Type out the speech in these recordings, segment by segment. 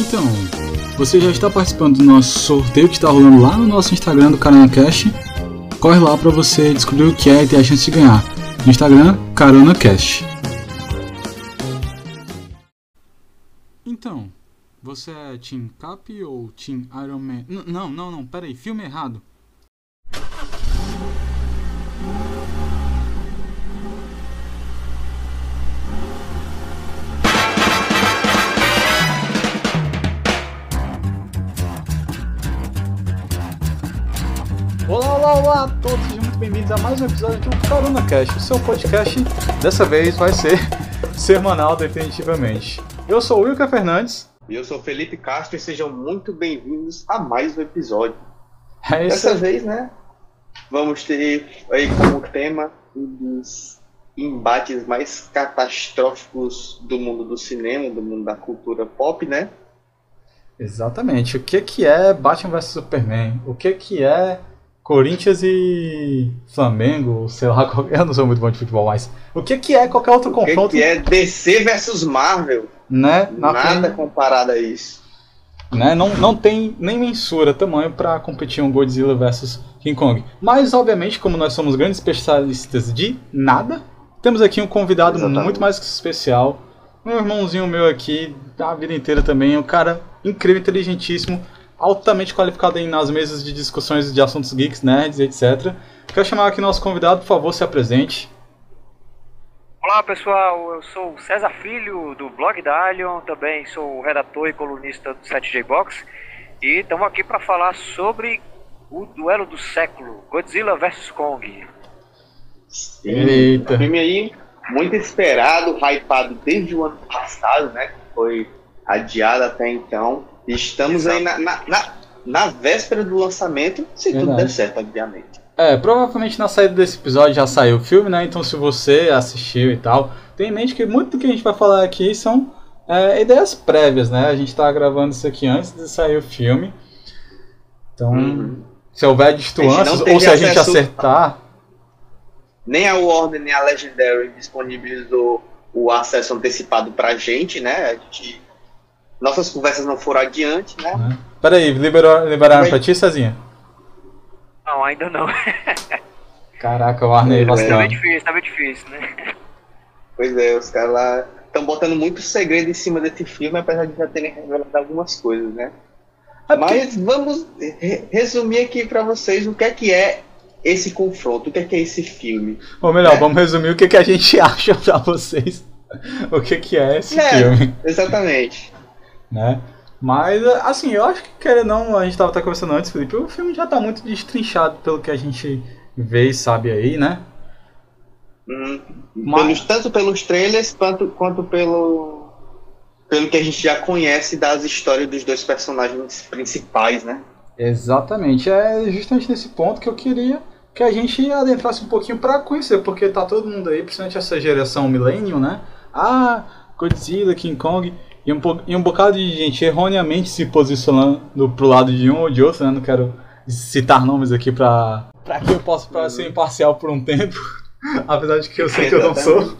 Então, você já está participando do nosso sorteio que está rolando lá no nosso Instagram do Carona Cash. Corre lá para você descobrir o que é e ter a chance de ganhar. Instagram, Carona Cash. Então, você é Team Cap ou Team Iron Man? N não, não, não, peraí, filme errado. Olá, a todos, sejam muito bem-vindos a mais um episódio do Carona Cast. O seu podcast dessa vez vai ser semanal, definitivamente. Eu sou o Wilker Fernandes. E eu sou Felipe Castro e sejam muito bem-vindos a mais um episódio. É isso Dessa vez, né? Vamos ter aí como tema um dos embates mais catastróficos do mundo do cinema, do mundo da cultura pop, né? Exatamente. O que que é Batman vs Superman? O que que é Corinthians e Flamengo? Sei lá, eu não sou muito bom de futebol, mas o que que é qualquer outro O que, confronto, que é DC versus Marvel? né? Na Nada comparado a isso. né? Não, não tem nem mensura tamanho para competir um Godzilla versus King Kong. Mas, obviamente, como nós somos grandes especialistas de nada, temos aqui um convidado Exatamente. muito mais que especial. Um irmãozinho meu aqui, da vida inteira também, um cara incrível, inteligentíssimo, altamente qualificado aí nas mesas de discussões de assuntos geeks, nerds, etc. Quero chamar aqui nosso convidado, por favor, se apresente. Olá pessoal, eu sou o César Filho do blog da Alien, também sou redator e colunista do 7J Box e estamos aqui para falar sobre o duelo do século, Godzilla vs Kong. Eita. Um filme aí muito esperado, hypado desde o ano passado, né? Que foi adiado até então. Estamos aí na, na, na, na véspera do lançamento, se tudo Verdade. der certo, obviamente. É, provavelmente na saída desse episódio já saiu o filme, né? Então se você assistiu e tal, tenha em mente que muito do que a gente vai falar aqui são é, ideias prévias, né? A gente tá gravando isso aqui antes de sair o filme. Então, Uhum. se houver teve ou se a gente acertar, Nem a Warner nem a Legendary disponibilizou o acesso antecipado pra gente, né? A gente. Nossas conversas não foram adiante, né? né? Peraí, liberou, liberaram Oi. pra ti, Cezinha? Não, ainda não. Caraca, o Arnei É, tá vacilando. bem difícil, tá bem difícil, né? Pois é, os caras lá estão botando muito segredo em cima desse filme, apesar de já terem revelado algumas coisas, né? É porque- Mas vamos re- resumir aqui pra vocês o que é que é esse confronto, o que é que é esse filme. Ou melhor, É. vamos resumir o que, que a gente acha pra vocês. O que, que é esse É. filme. Exatamente. Né? Mas, assim, eu acho que, querendo ou não, a gente tava até conversando antes, Felipe, o filme já tá muito destrinchado pelo que a gente vê e sabe aí, né? Hum, Mas- pelos- tanto pelos trailers quanto, quanto pelo, pelo que a gente já conhece das histórias dos dois personagens principais, né? Exatamente, é justamente nesse ponto que eu queria que a gente adentrasse um pouquinho pra conhecer, porque tá todo mundo aí, principalmente essa geração Millennium, né? Ah, Godzilla, King Kong, e um, e um bocado de gente erroneamente se posicionando pro lado de um ou de outro, né? Não quero citar nomes aqui pra, pra que eu possa pra ser imparcial por um tempo, apesar de que eu sei que eu não sou.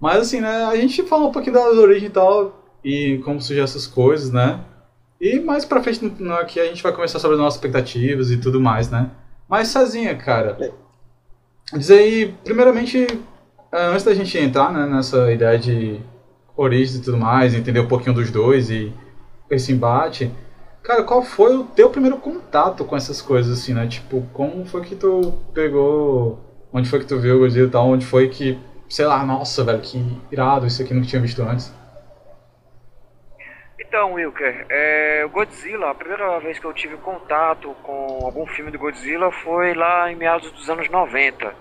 Mas assim, né, a gente fala um pouquinho das origens e tal, e como surgiu essas coisas, né? E mais pra frente no, aqui a gente vai conversar sobre as nossas expectativas e tudo mais, né? Mas Cezinha, cara, diz aí, primeiramente, eh, antes da gente entrar né, nessa ideia de origens e tudo mais, entender um pouquinho dos dois e esse embate, cara, qual foi o teu primeiro contato com essas coisas, assim, né? Tipo, como foi que tu pegou, onde foi que tu viu o Godzilla e tal, onde foi que, sei lá, nossa, velho, que irado, isso aqui não tinha visto antes. Então, Wilker, é, o Godzilla, a primeira vez que eu tive contato com algum filme do Godzilla foi lá em meados dos anos 90.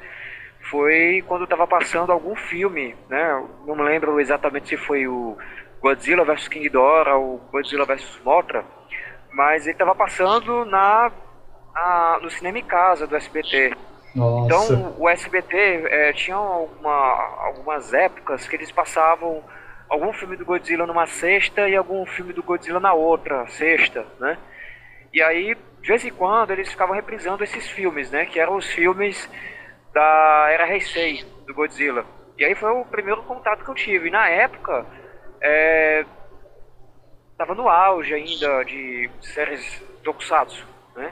Foi quando estava passando algum filme, né? Não me lembro exatamente se foi o Godzilla vs King Ghidorah ou Godzilla vs Mothra, mas ele estava passando na, na- no cinema em casa do SBT. Nossa. Então, o SBT é, tinha alguma- algumas épocas que eles passavam algum filme do Godzilla numa sexta e algum filme do Godzilla na outra sexta, né? E aí, de vez em quando, eles ficavam reprisando esses filmes, né? Que eram os filmes da Era Heisei, do Godzilla. E aí foi o primeiro contato que eu tive. E na época, é, tava no auge ainda de séries Tokusatsu, né?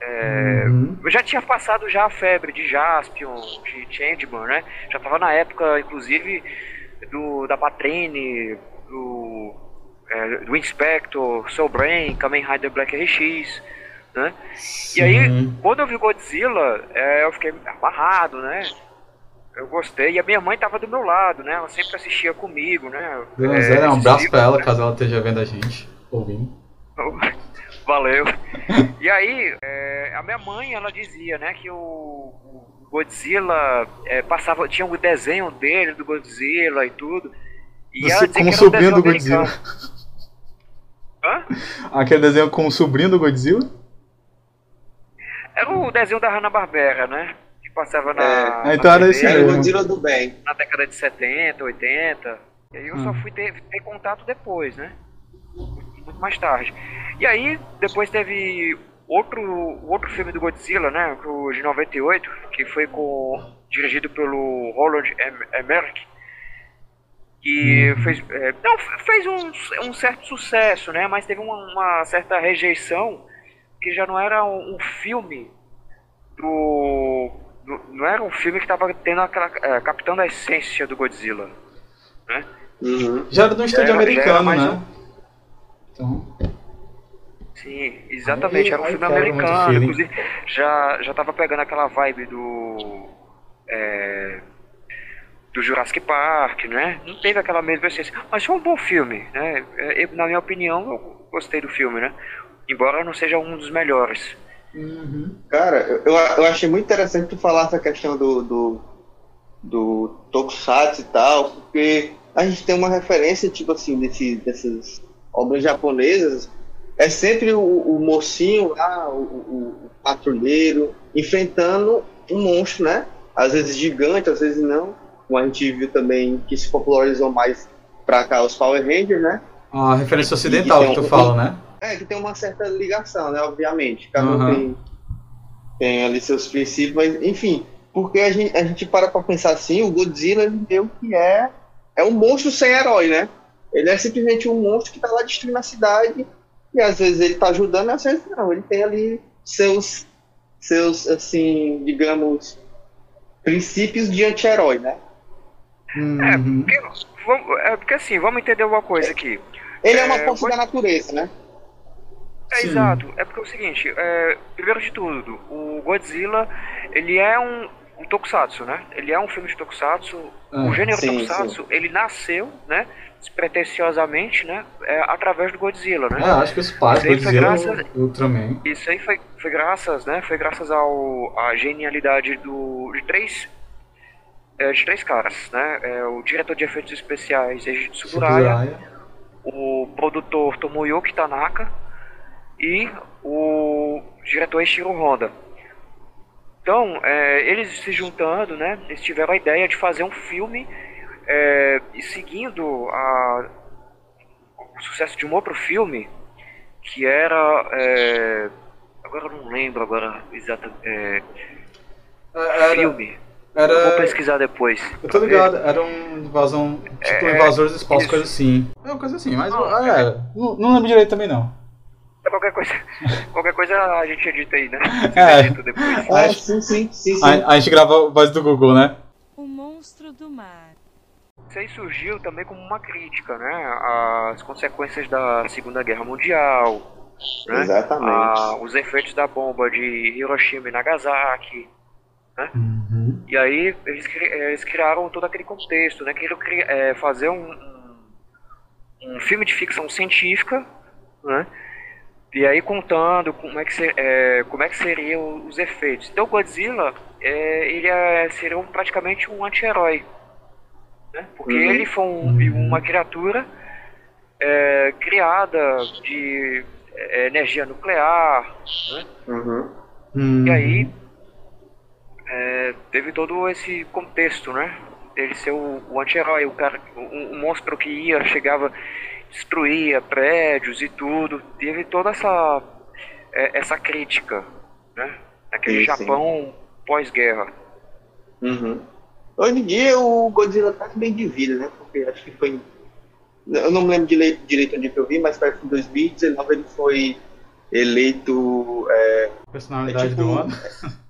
É, uhum. Eu já tinha passado já a febre de Jaspion, de Changeman, né? Já tava na época, inclusive, do, da Patrine, do, é, do Inspector, Soul Brain, Kamen Rider Black RX, né? E aí, quando eu vi Godzilla, é, eu fiquei amarrado, né? Eu gostei. E a minha mãe tava do meu lado, né? Ela sempre assistia comigo, né? Deus, é, um abraço pra ela, né? caso ela esteja vendo a gente, ouvindo. Valeu. e aí, é, a minha mãe, ela dizia, né, que o, o Godzilla é, passava, tinha um desenho dele, do Godzilla e tudo. E ela com o sobrinho um do Godzilla. Hã? Aquele desenho com o sobrinho do Godzilla? Era o desenho da Hanna-Barbera, né? Que passava na. É, então era esse Era o Godzilla do bem. Na década de 70, 80. E aí eu hum. só fui ter, ter contato depois, né? Muito mais tarde. E aí, depois teve outro, outro filme do Godzilla, né? O de 98, que foi com, dirigido pelo Roland Emmerich. Que uhum. fez, é, não, fez um, um certo sucesso, né? Mas teve uma, uma certa rejeição que já não era um, um filme do, do, Não era um filme que estava tendo aquela. É, captando a essência do Godzilla. Né? Uhum. Já era do estúdio americano, né? Um... Então. Sim, exatamente, era um filme americano, inclusive já, já tava pegando aquela vibe do. É, do Jurassic Park, né? Não teve aquela mesma essência, mas foi um bom filme, né? Eu, na minha opinião, eu gostei do filme, né? Embora não seja um dos melhores. Uhum. Cara, eu, eu achei muito interessante tu falar essa questão do, do, do Tokusatsu e tal, porque a gente tem uma referência, tipo assim, desse, dessas obras japonesas é sempre o, o mocinho lá, o, o, patrulheiro, enfrentando um monstro, né? Às vezes gigante, às vezes não. Como a gente viu também que se popularizou mais pra cá os Power Rangers, né? A referência ocidental que, que tu um, fala, né? É, que tem uma certa ligação, né? Obviamente. Cada um uhum. tem, tem ali seus princípios, mas enfim, porque a gente, a gente para pra pensar assim, o Godzilla deu que é, é um monstro sem herói, né? Ele é simplesmente um monstro que tá lá destruindo a cidade e às vezes ele está ajudando, às vezes não. Ele tem ali seus, seus assim, digamos, princípios de anti-herói, né? Uhum. É, porque, é, porque assim, vamos entender uma coisa aqui. Ele é uma é, força da natureza, né? É, exato. É porque é o seguinte, é, primeiro de tudo, o Godzilla, ele é um, um tokusatsu, né? Ele é um filme de tokusatsu. Ah, o gênero sim, tokusatsu, sim. ele nasceu, né? despretensiosamente, né? É, através do Godzilla, né? É, acho que os pais do Godzilla graças, Ultraman. Isso aí foi, foi graças, né? Foi graças ao a genialidade do de três é, de três caras, né? É, o diretor de efeitos especiais Eiji Tsuburaya, o produtor Tomoyuki Tanaka e o diretor Ishiro Honda. Então, é, eles se juntando, né? Eles tiveram a ideia de fazer um filme é, e seguindo a, o sucesso de um outro filme, que era. É, agora eu não lembro agora exatamente. É, era, filme. Era, vou pesquisar depois. Eu tô ligado, era um invasão. Tipo, é, invasores do espaço, coisa assim. É uma coisa assim, mas não, é, não, não lembro direito também não. Qualquer coisa, qualquer coisa a gente edita aí, né? É. Edita depois. Ah, sim, sim, sim, sim. A, a gente grava a voz do Google, né? O monstro do mar. Isso aí surgiu também como uma crítica, né? Às consequências da Segunda Guerra Mundial. Né? Exatamente. A, os efeitos da bomba de Hiroshima e Nagasaki. Né? Uhum. E aí eles, eles, criaram todo aquele contexto, né? Queriam é, fazer um, um, um, filme de ficção científica, né? E aí contando como é que, ser, é, como é que seriam os efeitos. Então Godzilla, é, ele é, seria um, praticamente um anti-herói né? Porque uhum. ele foi um, uma criatura é, criada de é, energia nuclear, né? Uhum. E aí é, teve todo esse contexto, né? Ele ser o, o anti-herói, o cara, o, o, monstro que ia, chegava, destruía prédios e tudo. Teve toda essa é, essa crítica, né? Naquele sim, Japão pós-guerra. Uhum. Hoje em dia o Godzilla tá bem de vida, né? Porque acho que foi Eu não me lembro direito, direito onde que eu vi, mas parece que em 2019 ele foi eleito. É, Personalidade É tipo- do ano.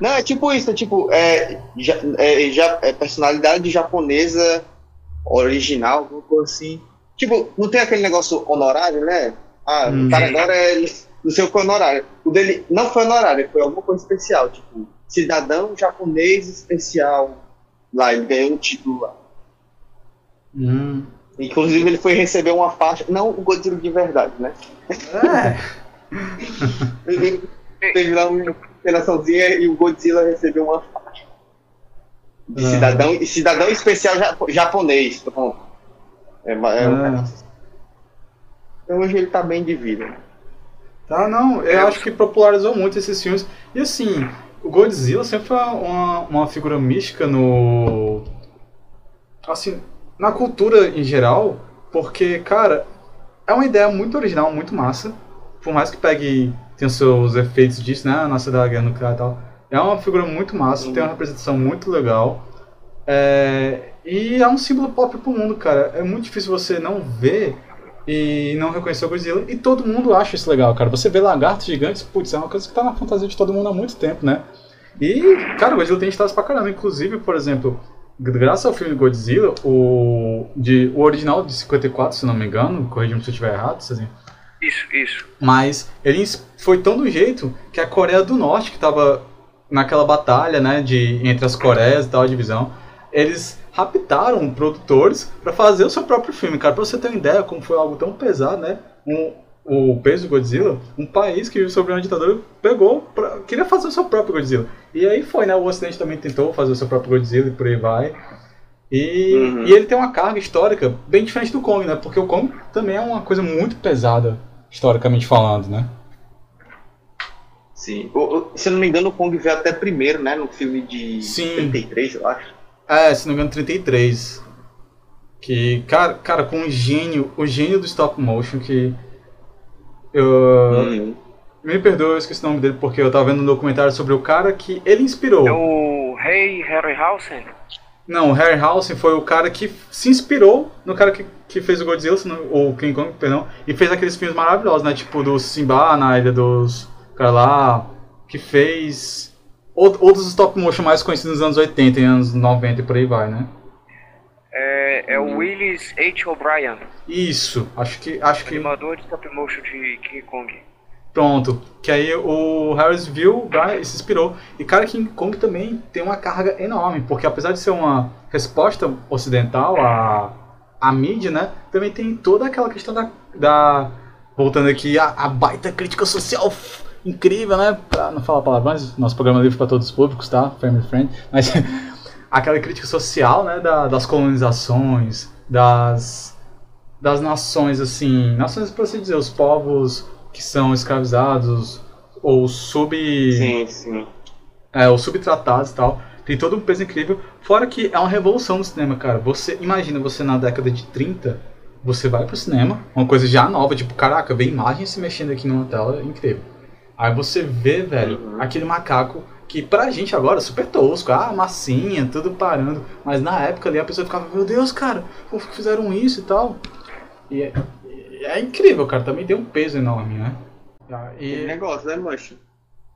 Não, é tipo isso, é tipo, é, ja, é, ja- é personalidade japonesa original, alguma coisa assim. Tipo, não tem aquele negócio honorário, né? Ah, Hum. o cara agora é não sei o que é honorário. O dele não foi honorário, foi alguma coisa especial, tipo, cidadão japonês especial. Lá, ele ganhou um título lá. Hum. Inclusive, ele foi receber uma faixa, não o Godzilla de verdade, né? É. Ele teve lá uma operaçãozinha e o Godzilla recebeu uma faixa. De Ah. cidadão, e cidadão especial japo- japonês. Pronto. É, é Ah. assim. Então hoje ele tá bem de vida. Tá, não, eu acho que popularizou muito esses filmes. E assim, o Godzilla sempre foi uma, uma figura mística no. Assim, na cultura em geral, porque, cara, é uma ideia muito original, muito massa. Por mais que pegue, tenha os seus efeitos disso, né? Nossa da guerra nuclear e tal. É uma figura muito massa, tem uma representação muito legal. É, e é um símbolo pop pro mundo, cara. É muito difícil você não ver e não reconhecer o Godzilla. E todo mundo acha isso legal, cara. Você vê lagartos gigantes, putz, é uma coisa que tá na fantasia de todo mundo há muito tempo, né? E, cara, o Godzilla tem status pra caramba. Inclusive, por exemplo, graças ao filme Godzilla, o, de, o original de 54, se não me engano, corrija-me se eu estiver errado, Cezinha. Isso, isso. Mas ele foi tão do jeito que a Coreia do Norte, que estava naquela batalha, né, de entre as Coreias e tal, a divisão, eles raptaram produtores para fazer o seu próprio filme, cara. Pra você ter uma ideia como foi algo tão pesado, né? Um, o peso do Godzilla, um país que vive sobre uma ditadura pegou, pra, queria fazer o seu próprio Godzilla. E aí foi, né? O Ocidente também tentou fazer o seu próprio Godzilla e por aí vai. E, Uhum. e ele tem uma carga histórica bem diferente do Kong, né? Porque o Kong também é uma coisa muito pesada, historicamente falando, né? Sim. O- o- se eu não me engano, o Kong veio até primeiro, né? No filme de Sim. 33, eu acho. É, se não me engano, 33. Que, cara, cara, com o gênio, o gênio do stop motion que. Eu. Uhum. Me perdoa, eu esqueci o nome dele porque eu tava vendo um documentário sobre o cara que ele inspirou. É o Rei Harryhausen. Não, o Harryhausen foi o cara que se inspirou no cara que, que fez o Godzilla, ou King Kong, perdão, e fez aqueles filmes maravilhosos, né? Tipo do Simba na Ilha dos. Cara lá, que fez. Out- Outros stop motion mais conhecidos nos anos 80 e anos 90 e por aí vai, né? É, é o Willis H. O'Brien, Isso, acho que. Acho que. animador de stop motion de King Kong. Pronto. Que aí o Harris viu e se inspirou. E cara, King Kong também tem uma carga enorme, porque apesar de ser uma resposta ocidental à, à mídia, né? Também tem toda aquela questão da. da voltando aqui, a, a baita crítica social incrível, né? Pra não falar palavrões, nosso programa é livre para todos os públicos, tá? Family friend. Mas aquela crítica social, né? Da, das colonizações, das das nações, assim, nações para se dizer, os povos que são escravizados ou sub Sim, sim. é, ou subtratados e tal. Tem todo um peso incrível. Fora que é uma revolução no cinema, cara. Você imagina você na década de 30, você vai pro cinema, uma coisa já nova, tipo, caraca, vê imagens se mexendo aqui numa tela, incrível. Aí você vê, velho, Uhum. aquele macaco que pra gente agora é super tosco, ah, massinha, tudo parando. Mas na época ali a pessoa ficava, meu Deus, cara, como que fizeram isso e tal? E é, é incrível, cara, também tem um peso enorme, né? Ah, Aquele E, negócio, né, mancho?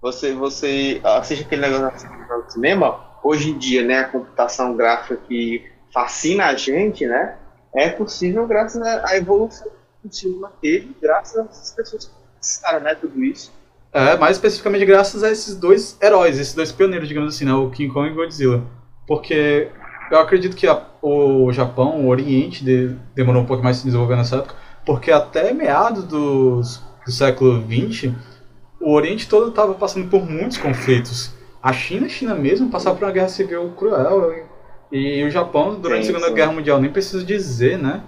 Você, você assiste aquele negócio no cinema, hoje em dia, né, a computação gráfica que fascina a gente, né, é possível graças à evolução que o cinema teve, graças a essas pessoas que né, tudo isso. É, mais especificamente graças a esses dois heróis, esses dois pioneiros, digamos assim, né? O King Kong e o Godzilla. Porque eu acredito que a- o Japão, o Oriente, de- demorou um pouco mais se desenvolver nessa época, porque até meados dos, do século XX, o Oriente todo estava passando por muitos conflitos. A China, a China mesmo, passava por uma guerra civil cruel. E, e o Japão, durante Sim, a Segunda. Guerra Mundial, nem preciso dizer, né?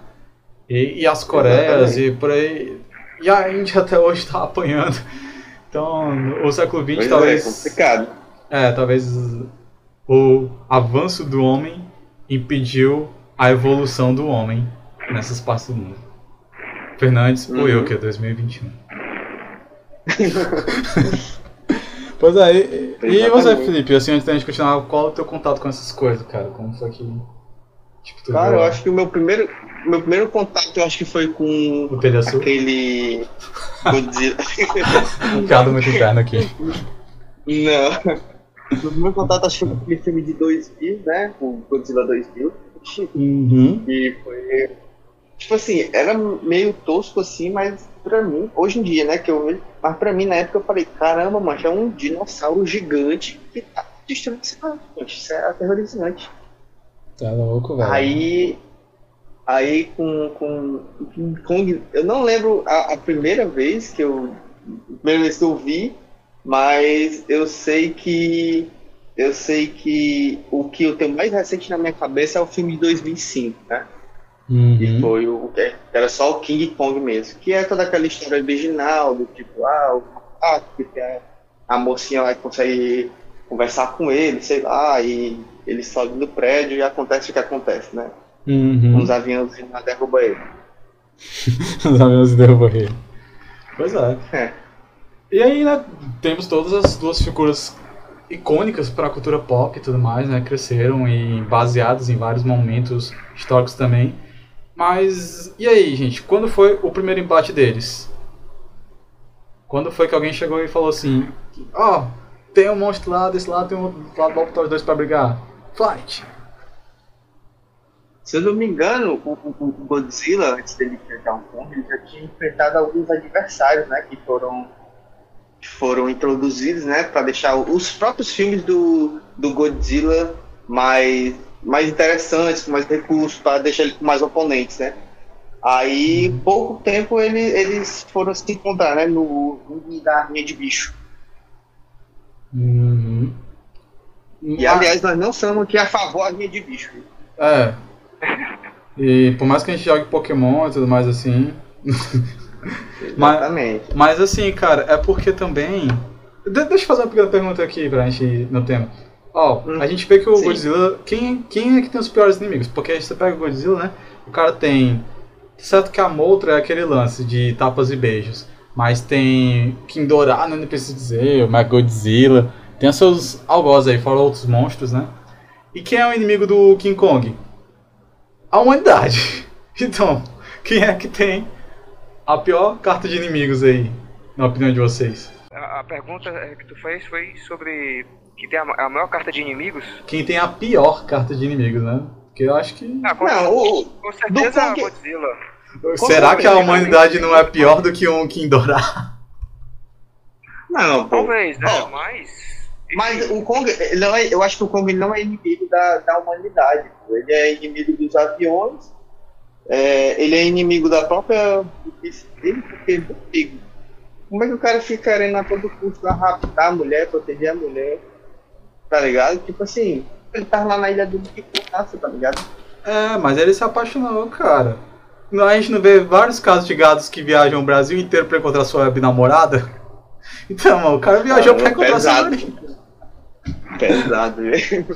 E, e as Coreias Exatamente. e por aí. E a Índia até hoje está apanhando. Então, o século XX Pois é, talvez. complicado. É, talvez o avanço do homem impediu a evolução do homem nessas partes do mundo. Fernandes, Uhum. ou eu, que é 2021. pois é, e, e você. Felipe, assim, antes da gente continuar, qual é o teu contato com essas coisas, cara? Como foi que, Tipo, Cara, viu eu acho que o meu primeiro, meu primeiro contato, eu acho que foi com o aquele Godzilla. Um piada muito interno aqui. Não. Meu contato acho que foi com aquele filme de 2000, né? O Godzilla 2000. Uhum. E foi. Tipo assim, era meio tosco assim, mas pra mim, hoje em dia, né, que eu vejo. Mas pra mim na época eu falei, caramba, mano, é um dinossauro gigante que tá destruindo gente. Isso é aterrorizante. Tá louco, velho. Aí. Aí com, com King Kong, eu não lembro a, a primeira vez que eu. A primeira vez que eu vi, mas eu sei que. Eu sei que o que eu tenho mais recente na minha cabeça é o filme de 2005, né? Uhum. Que foi o que era só o King Kong mesmo. Que é toda aquela história original, do tipo, ah, o macaco que tem a, a mocinha lá que consegue conversar com ele, sei lá, e ele sobe no prédio e acontece o que acontece, né? Uhum. Uns aviões lá derruba ele. Os aviões derrubam ele. Pois é. É. E aí, né, temos todas as duas figuras icônicas para a cultura pop e tudo mais, né, cresceram e baseadas em vários momentos históricos também. Mas, e aí, gente, quando foi o primeiro embate deles? Quando foi que alguém chegou e falou assim, ó, tem um monstro lá, desse lado tem um outro lado, vamos os dois pra brigar. Fight! Se eu não me engano, o, o- o Godzilla, antes dele enfrentar um Kong, ele já tinha enfrentado alguns adversários, né? Que foram, que foram introduzidos, né? Para deixar os próprios filmes do, do Godzilla mais, mais interessantes, com mais recursos, para deixar ele com mais oponentes, né? Aí, pouco tempo, ele, eles foram se encontrar, né? No ringue da Arminha de Bicho. Uhum. E, aliás, nós não somos aqui a favor Arminha de Bicho. É. E por mais que a gente jogue Pokémon e tudo mais assim. Mas- Exatamente. Mas assim, cara, é porque também. De- deixa eu fazer uma pequena pergunta aqui pra gente ir no tema. Ó, Hum, a gente vê que o sim. Godzilla. Quem, quem é que tem os piores inimigos? Porque você pega o Godzilla, né? O cara tem. Certo que a Moltra é aquele lance de tapas e beijos. Mas tem Kindorá, né? Não preciso dizer, o Godzilla. Tem os seus algozes aí, fora outros monstros, né? E quem é o inimigo do King Kong? A humanidade. Então, quem é que tem a pior carta de inimigos aí, na opinião de vocês? A, a pergunta eh, que tu fez foi sobre que tem a, a maior carta de inimigos. Quem tem a pior carta de inimigos, né? Porque eu acho que. Ah, com, Não, o, com certeza Kong- Godzilla. Será que a humanidade não é pior do que um Kindorá? não, pô. Talvez, né? Ó, Mas. Mas o Kong, ele não é- eu acho que o Kong não é inimigo da, da humanidade. pô. Ele é inimigo dos aviões, é, ele é inimigo da própria dele, porque, meu amigo, como é que o cara fica querendo a todo custo raptar a mulher, proteger a mulher? Tá ligado? Tipo assim, ele tá lá na ilha do que contasse, tá ligado? É, mas ele se apaixonou, cara. Não, A gente não vê vários casos de gados que viajam o Brasil inteiro pra encontrar sua web namorada? Então, mano, o cara viajou pra Caramba, encontrar sua pesado. namorada. Pesado, velho.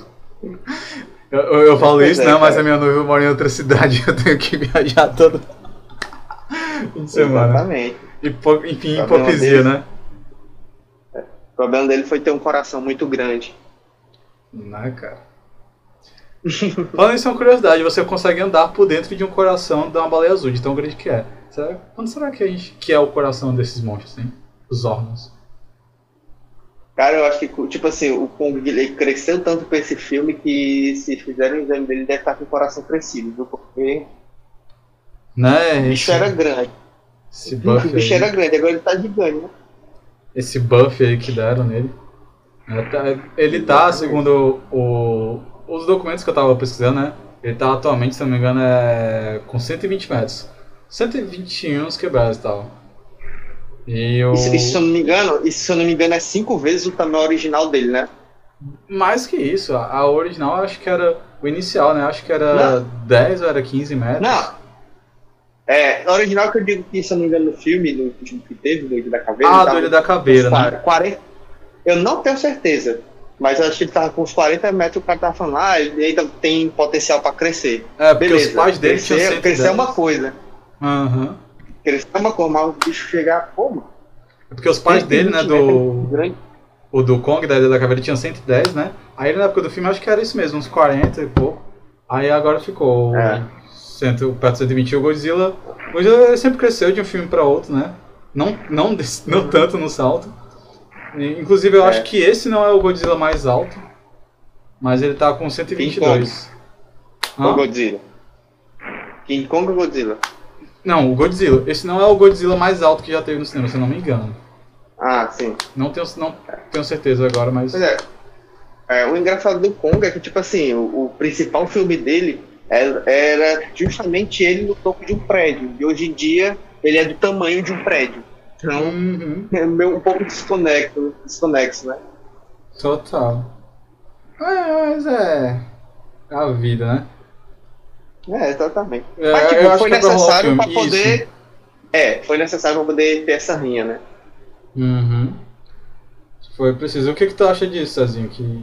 Eu, eu, falo isso, é, né? Mas a minha noiva mora em outra cidade, eu tenho que viajar todo fim de semana. Exatamente. Hipo- enfim, hipocrisia, né? O problema dele foi ter um coração muito grande. Né, cara? Falando isso, é uma curiosidade, você consegue andar por dentro de um coração de uma baleia azul, de tão grande que é. Será, onde será que, a gente, que é o coração desses monstros, hein? Os órgãos. Cara, eu acho que, tipo assim, o Kong ele cresceu tanto com esse filme que se fizerem um exame dele, deve estar com o coração crescido, viu? Porque Né? o bicho Esse, era grande. esse O buff bicho aí, era grande, agora ele tá gigante, né? esse buff aí que deram nele. É, tá- Ele tá, segundo o, os documentos que eu tava pesquisando, né? Ele tá atualmente, se não me engano, é com 120 metros. 121 quebrados e tal. E o... Isso, isso, se eu não me engano, isso, se eu não me engano, é cinco vezes o tamanho original dele, né? Mais que isso, a original eu acho que era o inicial, né? Acho que era 10 ou era 15 metros. Não. É, a original que eu digo que, se eu não me engano, no filme, no último que teve, do Ilha da Caveira, Ah, do Ilha da Caveira, né? 40, eu não tenho certeza, mas eu acho que ele tava com uns 40 metros, o cara tava falando, ah, ele ainda tem potencial pra crescer. É, porque Beleza, os pais dele crescer, tinham 110. crescer é uma coisa. Aham. Crescer uma coisa, mas o bicho chegar, pô, mano. É porque os pais dele, né, 120 metros, do, grande. o do Kong, da Ilha da Caveira, tinham 110, né? Aí na época do filme, acho que era isso mesmo, uns 40 e pouco. Aí agora ficou É. cento, perto de 120 o Godzilla. O Godzilla sempre cresceu de um filme pra outro, né? Não, não, não tanto no salto. Inclusive eu É. acho que esse não é o Godzilla mais alto. Mas ele tá com 122. O Hã? Godzilla. King Kong ou Godzilla? Não, o Godzilla. Esse não é o Godzilla mais alto que já teve no cinema, se eu não me engano. Ah, sim. Não tenho, não tenho certeza agora, mas. Pois é. É, o engraçado do Kong é que, tipo assim, o, o principal filme dele era, era justamente ele no topo de um prédio. E hoje em dia ele é do tamanho de um prédio. Então Uhum, é meio um pouco desconexo, desconexo né? total. É, mas é. É a vida, né? É, exatamente. É, Mas, tipo, eu foi é o necessário pra poder. É, foi necessário pra poder ter essa rinha, né? Uhum. Foi preciso. O que, que tu acha disso, Cezinho? Que.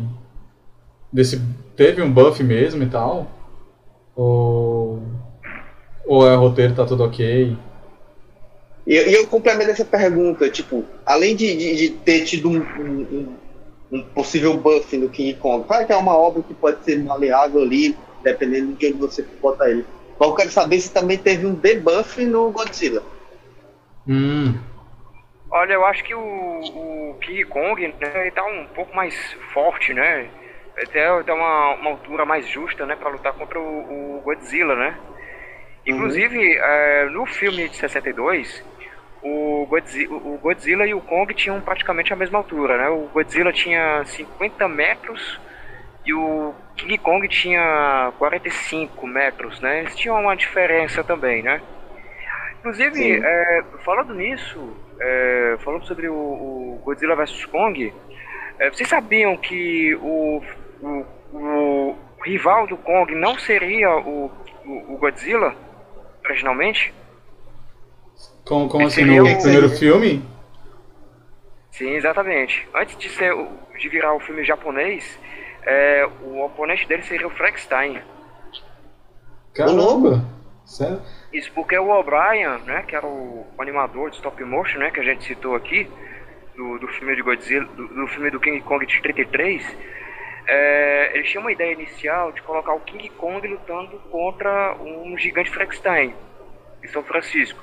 Desse. Teve um buff mesmo e tal? Ou. Ou é roteiro, tá tudo ok? E, e eu complemento essa pergunta, tipo, além de, de, de ter tido um, um- um- um possível buff no King Kong, claro que é uma obra que pode ser maleável ali, dependendo de onde você bota ele. Mas eu quero saber se também teve um debuff no Godzilla. Hum. Olha, eu acho que o, o King Kong, né, ele tá um pouco mais forte, né? Até tem uma, uma altura mais justa, né, pra lutar contra o, o Godzilla, né? Inclusive, eh, no filme de 62, o Godzilla, o Godzilla e o Kong tinham praticamente a mesma altura, né? O Godzilla tinha 50 metros e o King Kong tinha 45 metros, né? Eles tinham uma diferença também, né? Inclusive, é, falando nisso, é, falando sobre o, o Godzilla vs Kong, é, vocês sabiam que o, o, o rival do Kong não seria o, o, o Godzilla, originalmente? Como, como assim, no o- primeiro filme? Sim, exatamente. Antes de, ser, de virar o filme japonês, é, o oponente dele seria o Frankenstein. Caramba! Sério? Isso porque o O'Brien, né, que era o animador de stop motion, né, que a gente citou aqui, do, do filme de Godzilla, do, do filme do King Kong de 33, é, ele tinha uma ideia inicial de colocar o King Kong lutando contra um gigante Frankenstein, em São Francisco.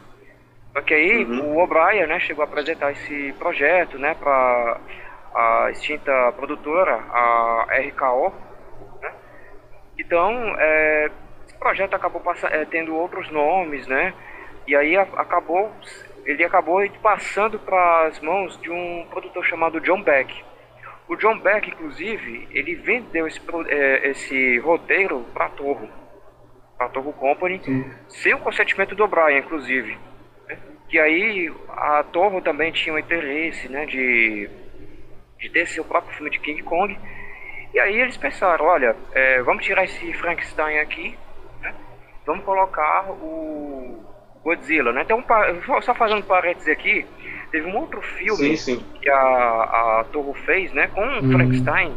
Só que aí Uhum. o O'Brien, né, chegou a apresentar esse projeto, né, para a extinta produtora, a RKO, né? Então, é, esse projeto acabou passa- é, tendo outros nomes, né? E aí a- acabou, ele acabou passando para as mãos de um produtor chamado John Beck. O John Beck, inclusive, ele vendeu esse, é, esse roteiro para a Torro, para a Torro Company, Sim. sem o consentimento do Brian, inclusive. né? Que aí a Torro também tinha o interesse, né, de, de ter seu próprio filme de King Kong. E aí eles pensaram, olha, é, vamos tirar esse Frankenstein aqui, né? Vamos colocar o Godzilla, né? Pa- só fazendo parênteses aqui, teve um outro filme Sim, sim. que a, a Torro fez, né, com o Uhum. Frankenstein,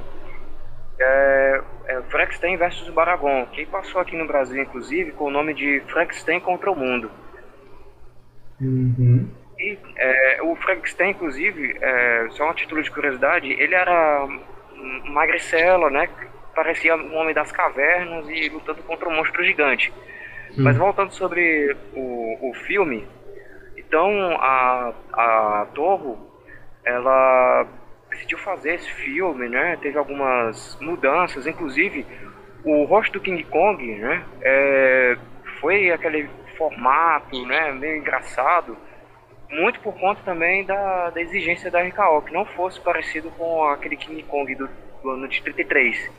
é, é Frankenstein versus Baragon, que passou aqui no Brasil, inclusive, com o nome de Frankenstein contra o Mundo. Uhum. E é, o Frankenstein, inclusive, é, só um título de curiosidade, ele era magricela, né, parecia um homem das cavernas e lutando contra um monstro gigante. Mas voltando sobre o, o filme, então a, a Torro, ela decidiu fazer esse filme, né? Teve algumas mudanças, inclusive o rosto do King Kong, né? é, foi aquele formato, né? Meio engraçado, muito por conta também da, da exigência da RKO, que não fosse parecido com aquele King Kong do, do ano de 33.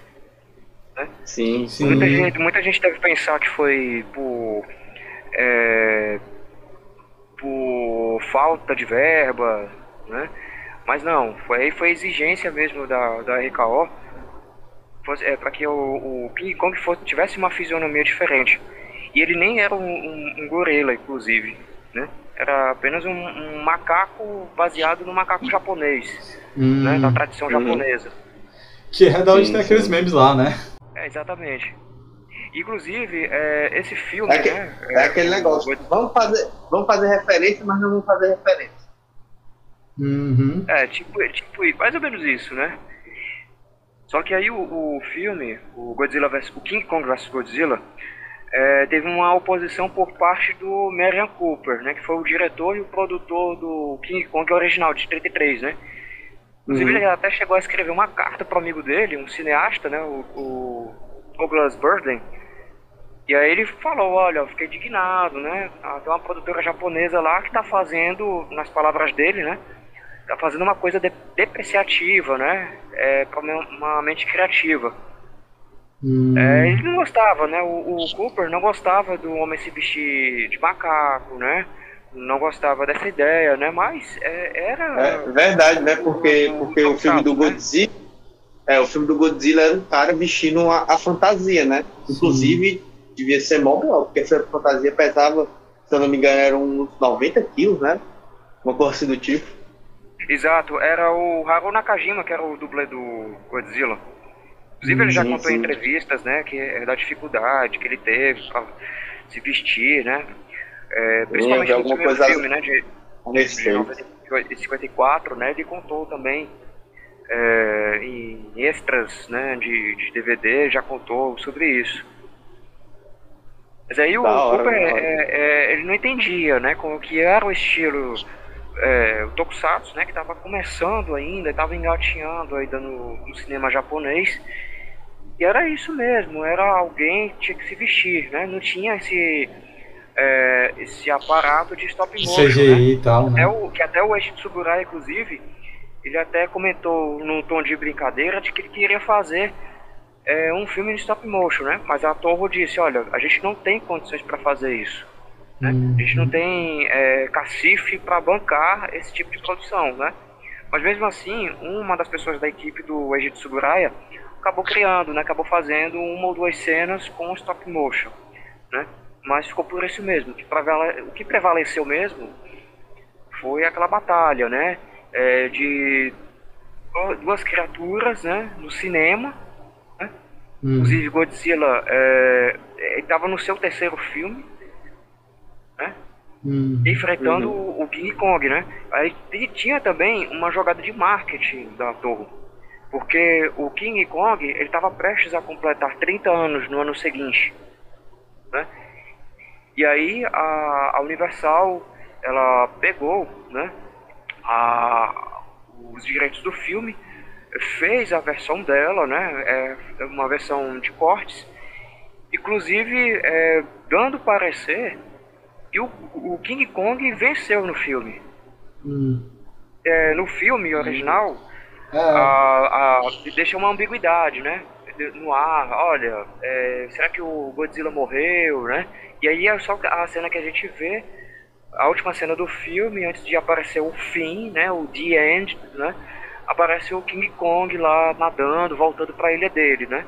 Sim. Sim. Muita gente, muita gente deve pensar que foi por, é, por falta de verba, né? Mas não, foi, foi exigência mesmo da, da RKO é, para que o, o King Kong fosse, tivesse uma fisionomia diferente. E ele nem era um, um, um gorila, inclusive, né? Era apenas um, um macaco baseado no macaco japonês, Hum. né? Da tradição Uhum. japonesa. Que é da onde Sim, tem aqueles memes lá, né? É, exatamente. Inclusive, é, esse filme, É, que- né? é aquele negócio. Vamos fazer, vamos fazer referência, mas não vamos fazer referência. Uhum. É, tipo, tipo, mais ou menos isso, né? Só que aí o, o filme, o Godzilla vs, o King Kong vs Godzilla, é, teve uma oposição por parte do Marion Cooper, né, que foi o diretor e o produtor do King Kong original, de 33, né? Inclusive, Uhum. ele até chegou a escrever uma carta para um amigo dele, um cineasta, né, o, o Douglas Burden. E aí ele falou, olha, eu fiquei indignado, né? ah, Tem uma produtora japonesa lá que tá fazendo, nas palavras dele, né? Tá fazendo uma coisa de- depreciativa, né? É, para uma mente criativa. Hum, É, ele não gostava, né? O, o Cooper não gostava do homem se vestir de macaco, né? Não gostava dessa ideia, né? Mas é, era. É verdade, né? Porque, porque o filme do Godzilla. É, o filme do Godzilla era um cara vestindo a, a fantasia, né? Inclusive, devia ser mó boa, porque essa fantasia pesava, se eu não me engano, eram uns 90 quilos, né? Uma coisa assim do tipo. Exato, era o Haru Nakajima que era o dublê do Godzilla. Inclusive ele já Sim, contou em sim. entrevistas, né, que é da dificuldade que ele teve pra se vestir, né? É, principalmente no primeiro coisa filme, né, de, de respeito. 90 de 54, né, ele contou também é, em extras, né, de, de DVD, já contou sobre isso. Mas aí o Da Cooper, hora. é, é, ele não entendia, né, como que era o estilo é, o Tokusatsu, né, que estava começando ainda, estava engatinhando ainda no, no cinema japonês. E era isso mesmo, era alguém que tinha que se vestir, né? Não tinha esse é, esse aparato de stop motion, né? CGI e tal, Até né? o, que até o Eiichi Tsuburaya, inclusive, ele até comentou num tom de brincadeira de que ele queria fazer é, um filme de stop motion, né? Mas a Toho disse, olha, a gente não tem condições para fazer isso. Né? A gente não tem é, cacife para bancar esse tipo de produção, né? Mas mesmo assim, uma das pessoas da equipe do Eiji Tsuburaya acabou criando, né? Acabou fazendo uma ou duas cenas com stop motion, né? Mas ficou por isso mesmo. que prevale- O que prevaleceu mesmo foi aquela batalha, né? É, de du- duas criaturas, né? No cinema, né? Hum, Inclusive Godzilla estava no seu terceiro filme, né? hum, enfrentando o o King Kong, né? Aí tinha também uma jogada de marketing da Toho, porque o King Kong ele estava prestes a completar 30 anos no ano seguinte, né? E aí a, a Universal ela pegou, né? A, os direitos do filme, fez a versão dela, né? É uma versão de cortes, inclusive é, dando parecer que o, o King Kong venceu no filme. hum. É, no filme original, É, a, a, deixa uma ambiguidade, né? No ar, olha, é, será que o Godzilla morreu, né? E aí é só a cena que a gente vê, a última cena do filme, antes de aparecer o fim, né? O The End, né? Aparece o King Kong lá nadando, voltando para a ilha dele, né?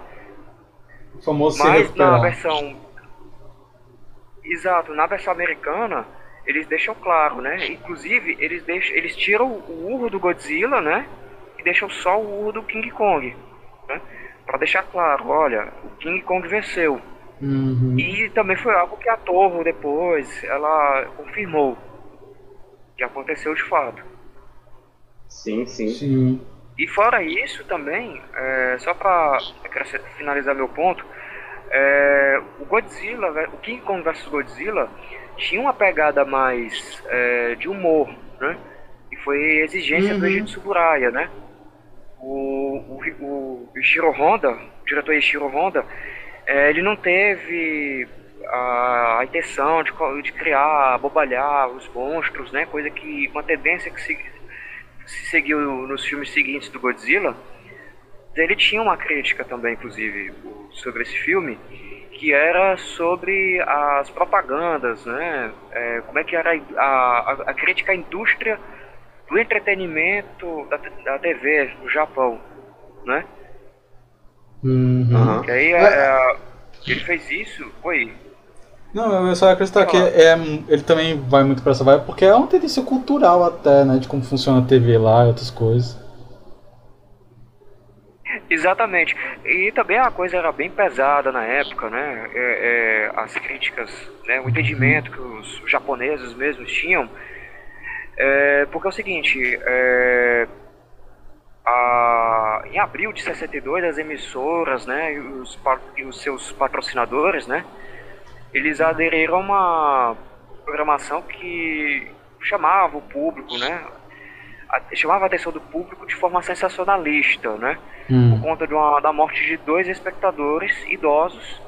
o famoso Mas na versão. Exato, na versão americana, eles deixam claro, né? Inclusive, eles deixam. Eles tiram o urro do Godzilla, né? E deixam só o urro do King Kong. Né? Pra deixar claro, olha, o King Kong venceu. Uhum. E também foi algo que a Torre depois ela confirmou. Que aconteceu de fato. Sim, sim. Sim. E fora isso também, é, só para finalizar meu ponto, é, o Godzilla, ve- o King Kong vs Godzilla tinha uma pegada mais é, de humor, né? E foi exigência do Uhum. Eiji Tsuburaya, né? O, o, o Ishiro Honda, o diretor Ishiro Honda, é, ele não teve a, a intenção de, de criar, abobalhar os monstros, né? Coisa que uma tendência que se, se seguiu nos filmes seguintes do Godzilla, ele tinha uma crítica também, inclusive, sobre esse filme, que era sobre as propagandas, né? É, como é que era a, a, a crítica à indústria do entretenimento da, da TV no Japão, né? Uhum. Que aí é, é, ele fez isso, foi Não, eu só ia acreditar que é, ele também vai muito pra essa vibe, porque é uma tendência cultural até, né? De como funciona a TV lá e outras coisas. Exatamente. E também a coisa era bem pesada na época, né? É, é, as críticas, né? o entendimento que os japoneses mesmos tinham. É, porque é o seguinte, é, a, em abril de 62, as emissoras, né, e os, e os seus patrocinadores, né, eles aderiram a uma programação que chamava o público, né, a- chamava a atenção do público de forma sensacionalista, né, Hum. por conta de uma, da morte de dois espectadores idosos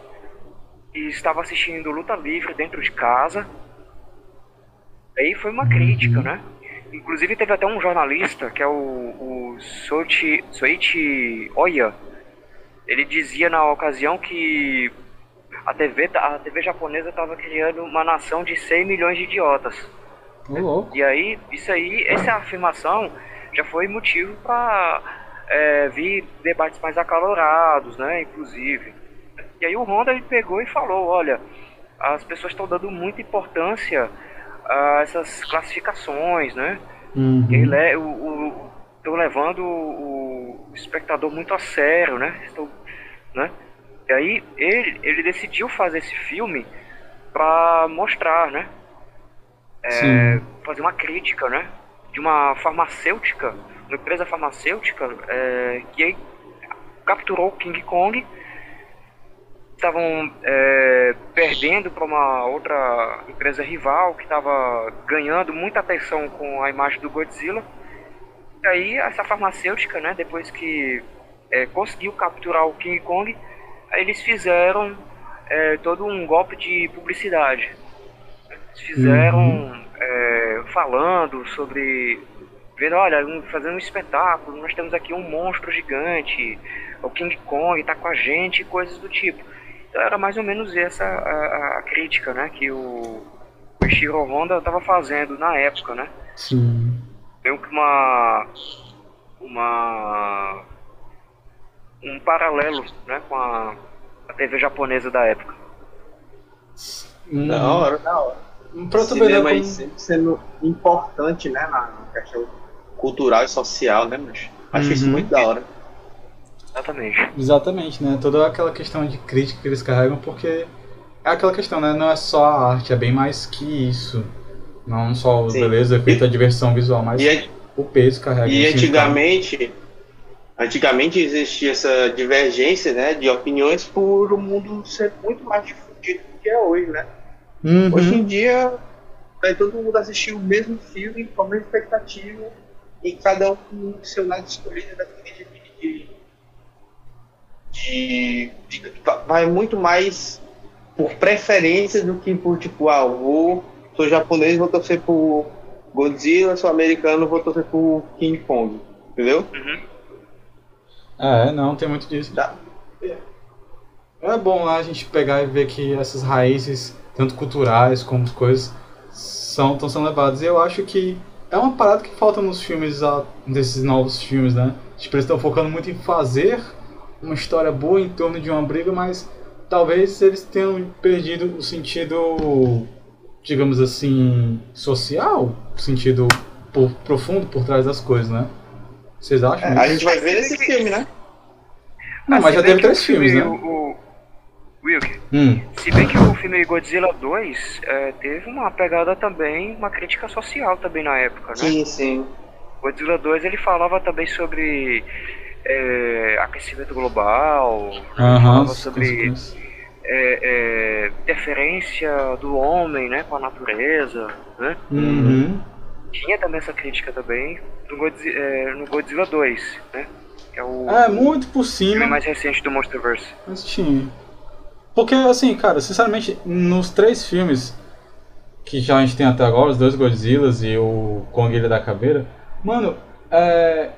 que estavam assistindo luta livre dentro de casa. Aí foi uma crítica, né? Inclusive teve até um jornalista, que é o, o Soichi, Soichi Oya. Ele dizia na ocasião que a TV, a TV japonesa estava criando uma nação de 100 milhões de idiotas. Louco. E aí, isso aí, essa afirmação já foi motivo para vir debates mais acalorados, né, inclusive. E aí o Honda ele pegou e falou, olha, as pessoas estão dando muita importância a essas classificações, né? Uhum. E le- o- o- Estão levando o, o espectador muito a sério, né? Estão, né? E aí ele, ele decidiu fazer esse filme para mostrar, né? É, fazer uma crítica, né? De uma farmacêutica, uma empresa farmacêutica é, que capturou o King Kong. Estavam é, perdendo para uma outra empresa rival que estava ganhando muita atenção com a imagem do Godzilla. E aí essa farmacêutica, né? Depois que é, conseguiu capturar o King Kong, eles fizeram é, todo um golpe de publicidade. Eles fizeram é, falando sobre. Vendo, olha, um- fazendo um espetáculo, nós temos aqui um monstro gigante, o King Kong tá com a gente, e coisas do tipo. Então era mais ou menos essa a, a crítica, né, que o, o Ishiro Honda estava fazendo na época, né? Sim. meio que uma uma um paralelo né com a, a TV japonesa da época Hum. Da hora, da hora. Pra O tu ver, cinema como- sendo importante, né, na na questão cultural e social, né, mas acho isso Uhum. muito da hora. Exatamente Exatamente, né? Toda aquela questão de crítica que eles carregam, porque é aquela questão, né? Não é só a arte, é bem mais que isso. Não só o Sim. beleza, efeito, a diversão visual, mas E, o peso carrega. e antigamente, antigamente existia essa divergência, né, de opiniões por o mundo ser muito mais difundido do que é hoje, né? Uhum. Hoje em dia, vai todo mundo assistir o mesmo filme com a mesma expectativa e cada um com o seu lado escolhido daquele de, de, de- vai muito mais por preferência do que por tipo, ah, vou, sou japonês, vou torcer por Godzilla, sou americano, vou torcer por King Kong, entendeu? É, não, tem muito disso. Tá. É bom lá a gente pegar e ver que essas raízes, tanto culturais como as coisas, são, estão sendo levadas. E eu acho que é uma parada que falta nos filmes, desses novos filmes, né? Tipo, eles estão focando muito em fazer uma história boa em torno de uma briga, mas talvez eles tenham perdido o sentido, digamos assim, social, o sentido por- profundo por trás das coisas, né? Vocês acham? É, isso? a gente vai ver nesse filme, né? Não, mas Se já bem teve três filmes, filme, né? o, o Wilk, Hum. se bem que o filme Godzilla 2 é, teve uma pegada também, uma crítica social também na época, né? Sim, sim. Godzilla 2 ele falava também sobre é, aquecimento global, Aham, falava sobre é, é, interferência do homem né, com a natureza, né? Uhum. Tinha também essa crítica também no Godzilla, é, no Godzilla 2, né? Que é o É, muito por filme cima, mais recente do Monsterverse. mas tinha. Porque, assim, cara, sinceramente, nos três filmes que já a gente tem até agora, os dois Godzillas e o Kong Ilha da Caveira, mano, é.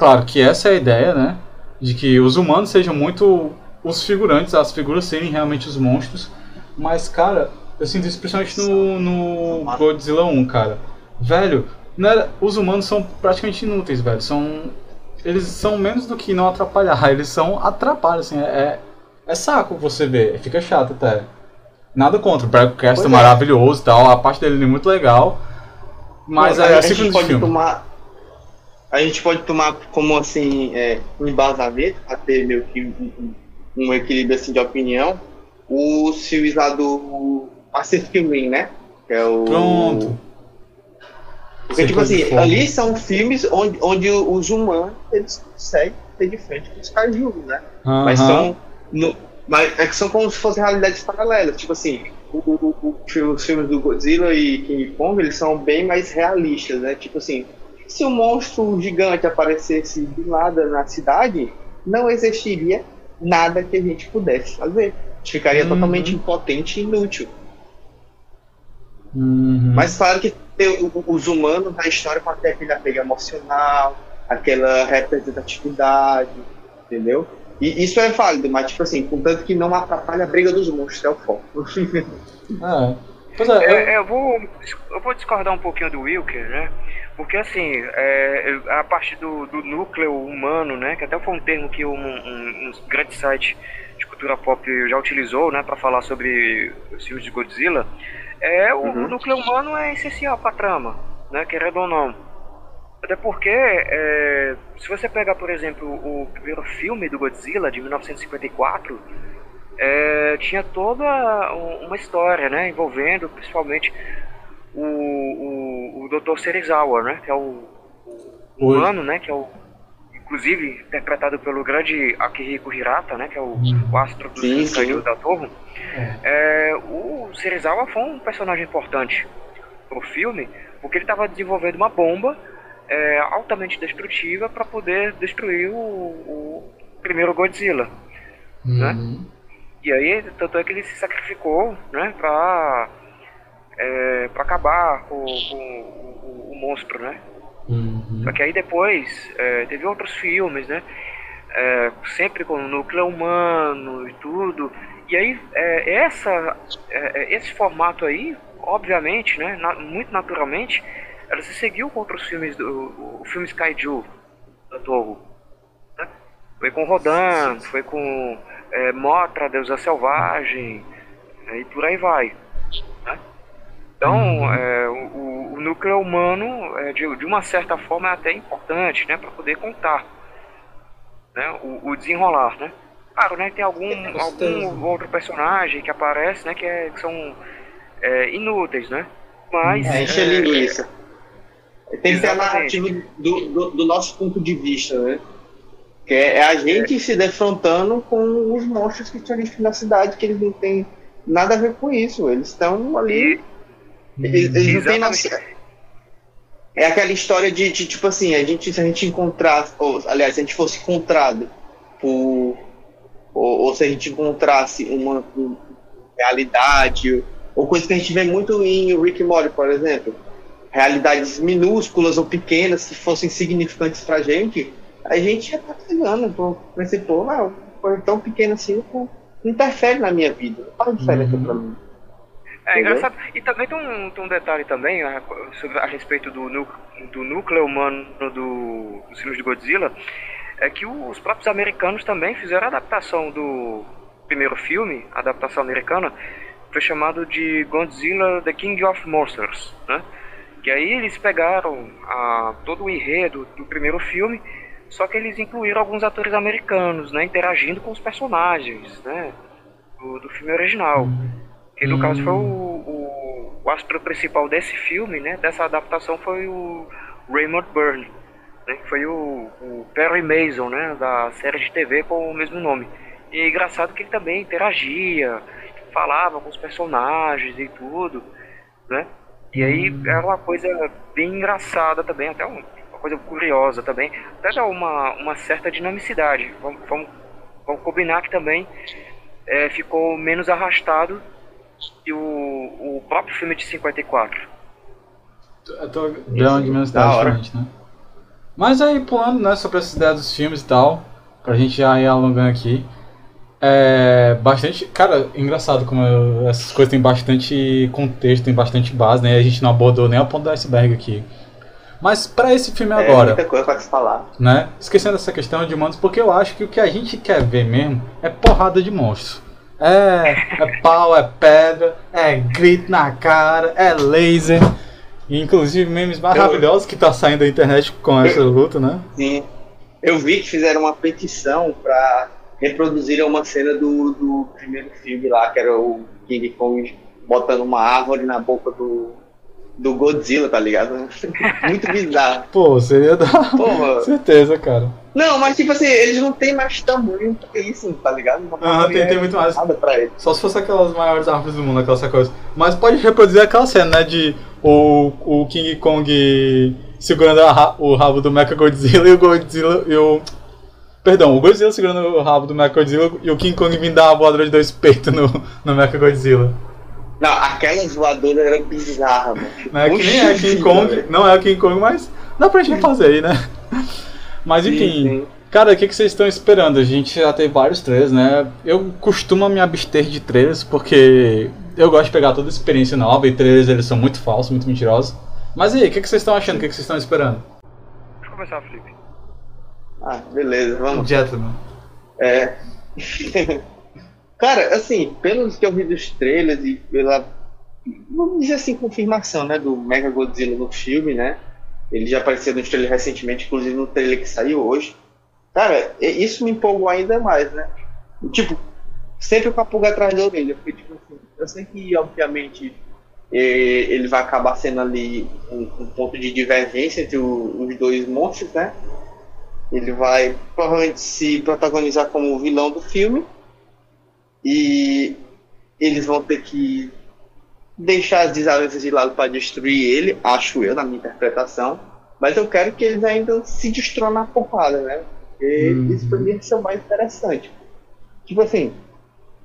Claro que essa é a ideia, né? De que os humanos sejam muito os figurantes, as figuras serem realmente os monstros. Mas, cara, eu sinto isso principalmente no, no Godzilla 1, cara. Velho, era- os humanos são praticamente inúteis, velho. São. Eles são menos do que não atrapalhar, eles são atrapalhos, assim, é, é saco você ver, fica chato até. Nada contra, o Brad Cast é maravilhoso e tal, a parte dele é muito legal. Mas Não, é a, assim gente de pode filme. tomar. A gente pode tomar como assim é, um embasamento para ter meio que um, um- equilíbrio assim de opinião. Os filmes lá do Pacific Rim, né? Que é o. Pronto. Porque, tipo assim, ali são filmes onde, onde os humanos eles conseguem ter de frente com os kaijus, né? Mas Aham. são. no- mas é que são como se fossem realidades paralelas. Tipo assim, o- o- o- os filmes do Godzilla e King Kong eles são bem mais realistas, né? Tipo assim, se um monstro gigante aparecesse do nada na cidade, não existiria nada que a gente pudesse fazer. A gente ficaria Uhum. totalmente impotente e inútil. Uhum. Mas claro que tem os humanos na história vão ter aquele apego emocional, aquela representatividade, entendeu? E isso é válido, mas tipo assim, contanto que não atrapalha a briga dos monstros, é o foco. É. Pois é, eu- É, eu, vou, eu vou discordar um pouquinho do Wilker, né? Porque assim, é, a parte do, do núcleo humano, né? Que até foi um termo que um, um, um grande site de cultura pop já utilizou, né? Para falar sobre os filmes de Godzilla. É, o, Uhum. o núcleo humano é essencial para a trama, né? Querendo ou não. Até porque, é, se você pegar, por exemplo, o primeiro filme do Godzilla, de 1954, é, tinha toda um- uma história, né, envolvendo principalmente o, o, o Dr. Serizawa, né, que é o, o humano, né, que é o, inclusive interpretado pelo grande Akihiko Hirata, né, que é o, Uhum. o astro do Sim, da Torre. É, o Serizawa foi um personagem importante pro filme, porque ele estava desenvolvendo uma bomba é, altamente destrutiva para poder destruir o, o primeiro Godzilla. né? Uhum. E aí, tanto é que ele se sacrificou, né, pra, é, pra acabar com, com o, o- monstro, né? Uhum. Só que aí depois é, teve outros filmes, né? É, sempre com o núcleo humano e tudo. E aí, é, essa, é, é, esse formato aí, obviamente, né, na- muito naturalmente, ela se seguiu com outros filmes, do, o, filme Kaiju, da Toho. né? Foi com Rodan, foi com é, Motra, Deusa Selvagem, né, e por aí vai. Então, é, o, o núcleo humano, é, de, de uma certa forma, é até importante, né, para poder contar né, o, o desenrolar, né? Claro, né, tem algum, algum outro personagem que aparece, né, que, é, que são é, inúteis, né? Mas É, encher é, linguiça. Tem que ter a narrativa do, do, do nosso ponto de vista, né? Que é, é a gente se defrontando com os monstros que estão ali na cidade, que eles não têm nada a ver com isso. Eles estão ali. e, Eles, eles não têm noção. É aquela história de, de, tipo assim, a gente, se a gente encontrasse, ou, aliás, se a gente fosse encontrado por. Ou, ou se a gente encontrasse uma, uma realidade, ou coisa que a gente vê muito em Rick Morty, por exemplo. Realidades minúsculas ou pequenas que fossem significantes pra gente, a gente ia estar cagando por por esse pô, ah, coisa tão pequena assim não interfere na minha vida, não faz diferença Uhum. pra mim. É engraçado. E também tem um, tem um detalhe também a, sobre, a respeito do, do núcleo humano do, dos filmes de Godzilla, é que os próprios americanos também fizeram a adaptação do primeiro filme, a adaptação americana, foi chamado de Godzilla The King of Monsters, né? Que aí eles pegaram a, todo o enredo do primeiro filme, só que eles incluíram alguns atores americanos, né, interagindo com os personagens, né, do, do filme original. Que no Hum. caso foi o, o, o astro principal desse filme, né? Dessa adaptação foi o Raymond Burn, né? Que foi o, o Perry Mason, né? Da série de TV com o mesmo nome. E é engraçado que ele também interagia, falava com os personagens e tudo, né? E aí era uma coisa bem engraçada também, até um- uma coisa curiosa também. Até dá uma, uma certa dinamicidade. Vamos, vamos, vamos combinar que também é, ficou menos arrastado que o, o próprio filme de 54. Eu tô uma dimensão da hora. diferente, né? Mas aí, pulando, né, sobre essa ideia dos filmes e tal, pra gente já ir alongando aqui. É bastante. Cara, engraçado como eu- essas coisas têm bastante contexto, tem bastante base, né? E a gente não abordou nem a ponta do iceberg aqui. Mas pra esse filme É agora, muita coisa pra se falar. né? Esquecendo essa questão de humanos, porque eu acho que o que a gente quer ver mesmo é porrada de monstros. É, é pau, é pedra, é grito na cara, é laser. Inclusive memes maravilhosos que tá saindo da internet com essa luta, né? Sim. Eu vi que fizeram uma petição pra reproduzir uma cena do, do primeiro filme lá, que era o King Kong botando uma árvore na boca do, do Godzilla, tá ligado? Muito bizarro. Pô, seria da. Porra. Certeza, cara. Não, mas tipo assim, eles não têm mais tamanho pra isso, tá ligado? Aham, tem- tem muito mais. Nada pra eles. Só se fosse aquelas maiores árvores do mundo, aquelas coisas. Mas pode reproduzir aquela cena, né? De o, o King Kong segurando ra- o rabo do Mecha Godzilla e o Godzilla e o. Perdão, o Godzilla segurando o rabo do Mecha Godzilla e o King Kong vindo dar uma voadora de dois peitos no, no Mecha Godzilla. Não, aquela voadora era bizarra, mano. Não é que nem é King Kong, não é o King Kong, mas dá pra gente fazer aí, né? Mas Sim, enfim, sim. cara, o que, que vocês estão esperando? A gente já teve vários trailers, né? Eu costumo me abster de trailers porque eu gosto de pegar toda a experiência nova e trailers eles são muito falsos, muito mentirosos. Mas e aí, o que, que vocês estão achando? O que, que vocês estão esperando? Deixa eu começar, Felipe. Ah, beleza, vamos. Gentleman. É. Cara, assim, pelos que eu vi dos trailers e pela, vamos dizer assim, confirmação, né, do Mega Godzilla no filme, né? Ele já apareceu no trailer recentemente, inclusive no trailer que saiu hoje. Cara, isso me empolgou ainda mais, né? Tipo, sempre com a pulga atrás da orelha, porque, tipo assim, eu sei que, obviamente, ele vai acabar sendo ali um, um ponto de divergência entre o- os dois monstros, né? Ele vai provavelmente se protagonizar como o vilão do filme. E eles vão ter que deixar as desavenças de lado para destruir ele, acho eu, na minha interpretação. Mas eu quero que eles ainda se destruam na porrada, né? Porque Uhum. isso pra mim é o mais interessante. Tipo assim,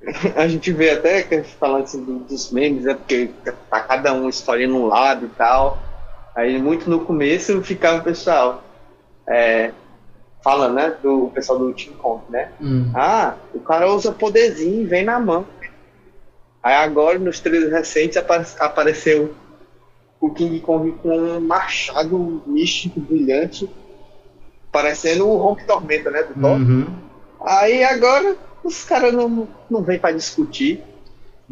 a gente vê até que falando assim do- dos memes, né? Porque tá cada um escolhendo um lado e tal. Aí muito no começo ficava o pessoal. É, fala, né? Do pessoal do Team Kong, né? Hum. Ah, o cara usa poderzinho e vem na mão. Aí agora, nos trailers recentes, apa- apareceu o King Kong com um machado místico, brilhante, parecendo o Rompe Tormenta, né? Do Thor. Uhum. Aí agora, os caras não, não vêm pra discutir.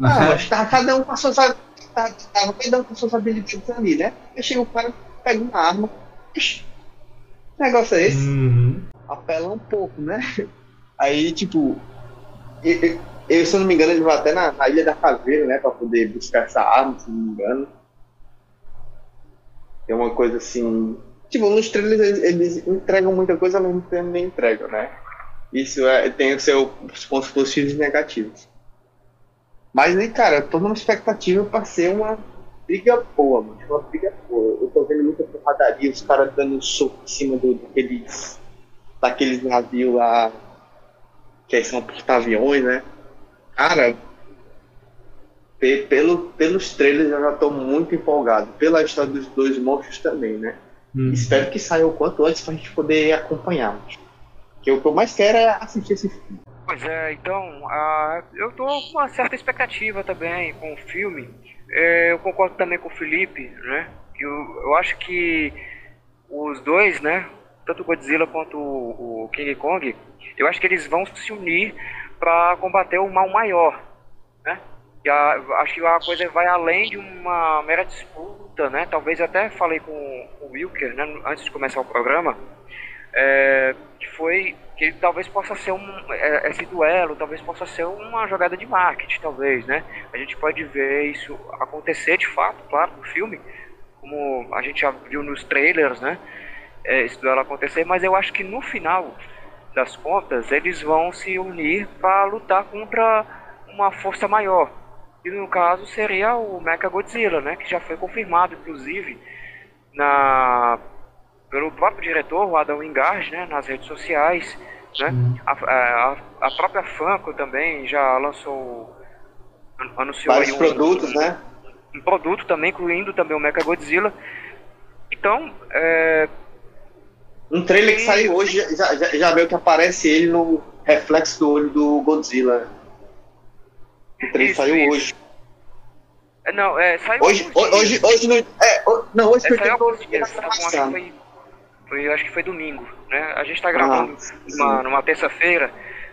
Ah, mas tá cada um com as suas, tá, tá, cada um com as suas habilidades ali, né? Aí chega o cara, pega uma arma. Ixi, que negócio é esse? Uhum. apela um pouco, né? Aí, tipo, e- e- eu, se eu não me engano, ele vai até na, na Ilha da Caveira, né? Pra poder buscar essa arma, se não me engano. É uma coisa assim. Tipo, nos trailers eles, eles entregam muita coisa, tempo nem entregam, né? Isso é, tem os seus pontos positivos e negativos. Mas aí, cara, eu tô numa expectativa pra ser uma briga boa, mano. Uma briga boa. Eu tô vendo muita porradaria, os caras dando soco em cima do, daqueles daqueles navios lá que são porta-aviões, né? Cara, pe- pelo, pelos trailers eu já tô muito empolgado. Pela história dos dois monstros também, né? Uhum. Espero que saia o quanto antes pra gente poder acompanhar. Porque o que eu mais quero é assistir esse filme. Pois é, então, ah, eu tô com uma certa expectativa também com o filme. É, eu concordo também com o Felipe, né? Que eu, eu acho que os dois, né? Tanto o Godzilla quanto o, o King Kong, eu acho que eles vão se unir para combater o mal maior, né? E a- acho que a coisa vai além de uma mera disputa, né? Talvez até falei com, com o Wilker, né? Antes de começar o programa, é, que foi que talvez possa ser um é, esse duelo talvez possa ser uma jogada de marketing talvez né a gente pode ver isso acontecer de fato claro no filme como a gente já viu nos trailers né é, esse duelo acontecer mas eu acho que no final das contas eles vão se unir para lutar contra uma força maior e no caso seria o Mecha Godzilla né que já foi confirmado inclusive na pelo próprio diretor, o Adam Wingard, né, nas redes sociais, né? A, a, a própria Funko também já lançou, an- anunciou Vários um, produtos, né? um produto também, incluindo também o Mecha Godzilla. Então, é, Um trailer que saiu hoje já, já, já viu que aparece ele no reflexo do olho do Godzilla. O trailer Isso, saiu isso. hoje. é, não, é, saiu Hoje, hoje, dias. hoje não. É, não, hoje É, saiu alguns dias, foi, foi, acho que foi domingo, né? A gente tá gravando Ah, numa, numa terça-feira,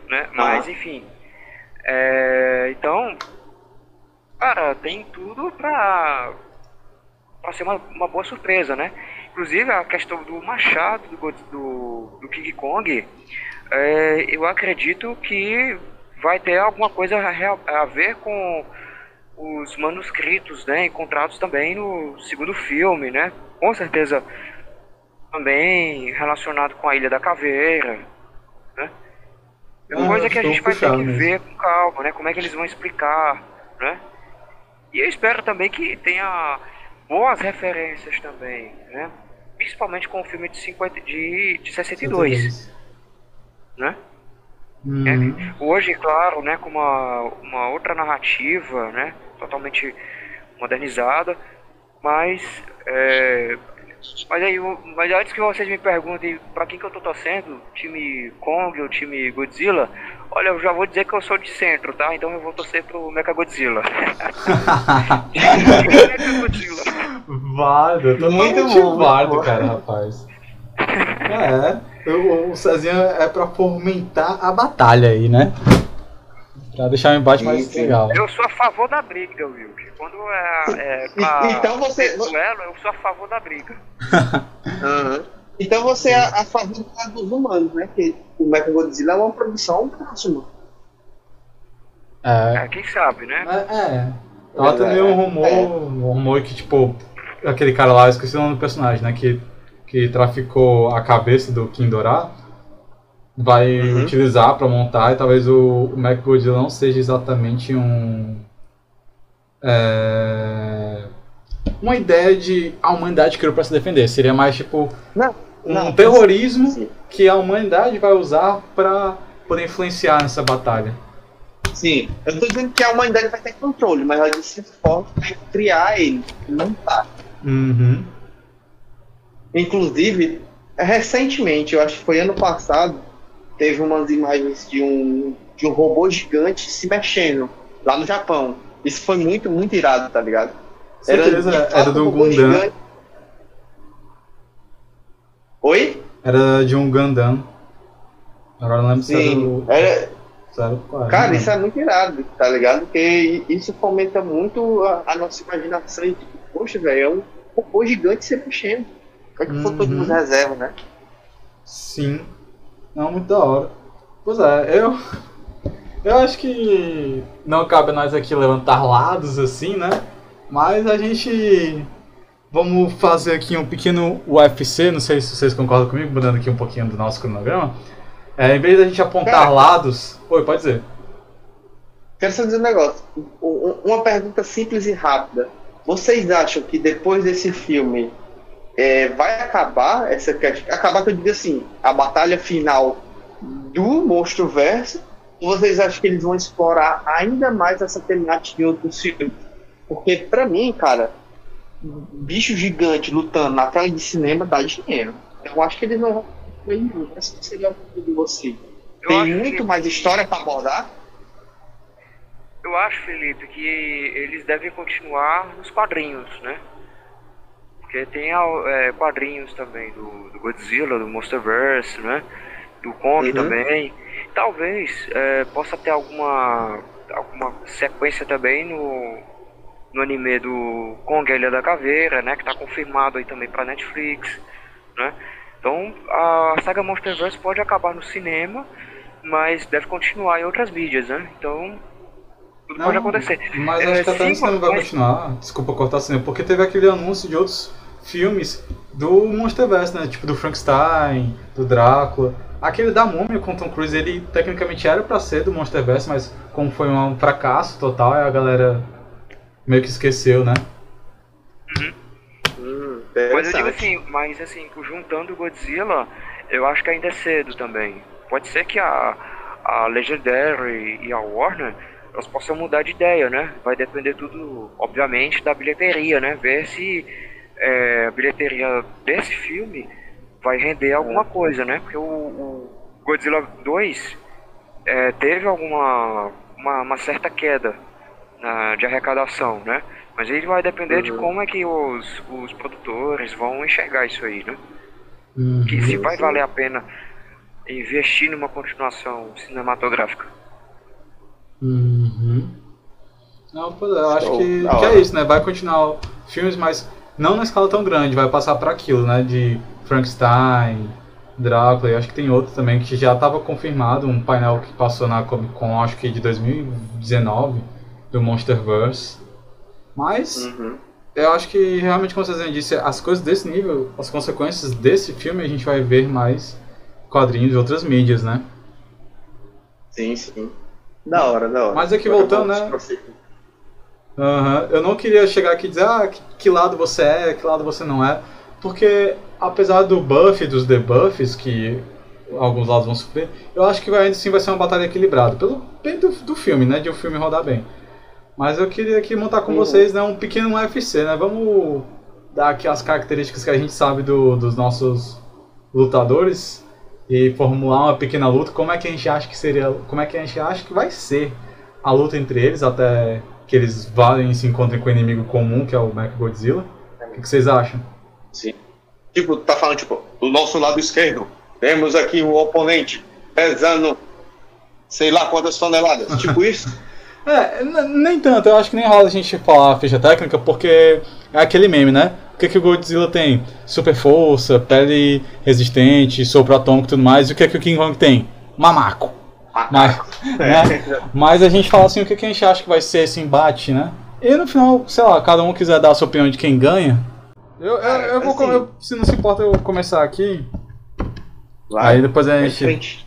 né? Mas enfim. É, então, cara, tem tudo pra, pra ser uma, uma boa surpresa, né? Inclusive a questão do machado do, do, do King Kong, é, eu acredito que vai ter alguma coisa a, a ver com os manuscritos, né, encontrados também no segundo filme, né? Com certeza também relacionado com a Ilha da Caveira, né? É uma Ah, coisa que a gente vai ter que ver com calma, né? Como é que eles vão explicar, né? E eu espero também que tenha boas referências também, né? Principalmente com o filme de, 50, de, de 62, né? Uhum. É, hoje, claro, né, com uma, uma outra narrativa, né, totalmente modernizada, mas, é, mas aí, mas antes que vocês me perguntem para quem que eu tô torcendo, time Kong ou time Godzilla, olha, eu já vou dizer que eu sou de centro, tá? Então eu vou torcer pro Mecha Godzilla. Mecha Godzilla. Muito totalmente bom, muito bom. cara, rapaz. É, o, o Cezinha é pra fomentar a batalha aí, né? Pra deixar o embate mais Sim, legal. Eu sou a favor da briga, Wilk. Quando é, é pra então você- duelo, eu sou a favor da briga. Aham. Então você é a favor dos humanos, né? Que o Mechagodzilla é uma produção próxima. É, É, quem sabe, né? é, é. Tava também um rumor, um rumor que, tipo, aquele cara lá, eu esqueci o nome do personagem, né? Que, que traficou a cabeça do Kindorá, vai Uhum. utilizar pra montar e talvez o, o Mechagodzilla não seja exatamente um. é, uma ideia de a humanidade criou pra se defender. Seria mais tipo Não, um não, terrorismo sim. que a humanidade vai usar pra poder influenciar nessa batalha. Sim, eu tô dizendo que a humanidade vai ter controle, mas ela forma vai criar ele. Não tá. Uhum. Inclusive, recentemente, eu acho que foi ano passado, teve umas imagens de um, de um robô gigante se mexendo lá no Japão. Isso foi muito, muito irado, tá ligado? Certeza, era um do robô Gundam. gigante. Oi? Era de um Gundam. Agora não lembro se era Sim. do. Era, se era do qual, cara, isso é muito irado, tá ligado? Porque isso fomenta muito a, a nossa imaginação. E, poxa, velho, é um robô gigante se mexendo. O que é que Uhum. faltou de nos reserva, né? Sim. Não, muito da hora. Pois é, eu. Eu acho que não cabe a nós aqui levantar lados assim, né? Mas a gente. Vamos fazer aqui um pequeno UFC, não sei se vocês concordam comigo, mudando aqui um pouquinho do nosso cronograma. É, em vez da gente apontar Cara. lados. Oi, pode dizer. Quero só dizer um negócio. Uma pergunta simples e rápida. Vocês acham que depois desse filme é, vai acabar essa questão? Acabar que eu digo assim, a batalha final do Monstro Verso? Ou vocês acham que eles vão explorar ainda mais essa temática em outros filmes? Porque pra mim, cara, bicho gigante lutando na tela de cinema dá dinheiro. Eu acho que eles não vão. Essa seria a opinião de você. Eu Tem muito que- mais história pra abordar? Eu acho, Felipe, que eles devem continuar nos quadrinhos, né? Porque tem é, quadrinhos também do, do Godzilla, do Monsterverse, né? Do Kong Uhum. também. Talvez é, possa ter alguma, alguma sequência também no, no anime do Kong a Ilha da Caveira, né? Que tá confirmado aí também pra Netflix, né? Então a saga Monsterverse pode acabar no cinema, mas deve continuar em outras mídias, né? Então tudo pode Não, acontecer. Mas É, acho que até sim, cinema vai mas- continuar. Desculpa cortar o cinema, porque teve aquele anúncio de outros filmes do Monsterverse, né? Tipo do Frankenstein, do Drácula. Aquele da Múmia com Tom Cruise, ele tecnicamente era pra ser do Monsterverse, mas como foi um fracasso total, a galera meio que esqueceu, né? Hum, Mas eu digo assim, mas assim, juntando o Godzilla, eu acho que ainda é cedo também. Pode ser que a, a Legendary e a Warner elas possam mudar de ideia, né? Vai depender tudo, obviamente, da bilheteria, né? Ver se é, a bilheteria desse filme vai render alguma coisa, né? Porque o, o Godzilla 2 é, teve alguma uma, uma certa queda na- de arrecadação, né? Mas ele vai depender de Uhum. como é que os, os produtores vão enxergar isso aí, né? Uhum. Que se vai valer a pena investir numa continuação cinematográfica. Uhum. Não, pô, eu acho que, que é isso, né? Vai continuar filmes, mas não na escala tão grande, vai passar para aquilo, né? De Frankenstein, Drácula, e acho que tem outro também que já estava confirmado, um painel que passou na Comic Con, acho que de 2019, do Monsterverse. Mas Uhum. eu acho que realmente, como vocês disse, as coisas desse nível, as consequências desse filme, a gente vai ver mais quadrinhos de outras mídias, né? Sim, sim. Da hora, da hora. Mas aqui voltando, né? Aham. Eu não queria chegar aqui e dizer, ah, que, lado você é, que lado você não é. Porque, apesar do buff e dos debuffs, que alguns lados vão sofrer, eu acho que vai- ainda assim vai ser uma batalha equilibrada. Pelo bem do, do filme, né? De o filme rodar bem. Mas eu queria aqui montar com Uhum. vocês né, um pequeno UFC, né? Vamos dar aqui as características que a gente sabe do- dos nossos lutadores e formular uma pequena luta. Como é que a gente acha que seria. Como é que a gente acha que vai ser a luta entre eles até que eles valem e se encontrem com o inimigo comum, que é o Mechagodzilla. O que, que vocês acham? Sim. Tipo, tá falando, tipo, do nosso lado esquerdo, temos aqui um oponente pesando sei lá quantas toneladas. tipo isso? É, nem tanto, eu acho que nem rola a gente falar a ficha técnica, porque é aquele meme, né? O que, que o Godzilla tem? Super força, pele resistente, sopro atômico e tudo mais. E o que, que o King Kong tem? Mamaco. Mas, né? Mas a gente fala assim, o que, a gente acha que vai ser esse embate, né? E no final, sei lá, cada um quiser dar a sua opinião de quem ganha. Eu, eu, eu vou, Assim. eu- se não se importa, eu vou começar aqui. Vai, Aí depois a gente. frente.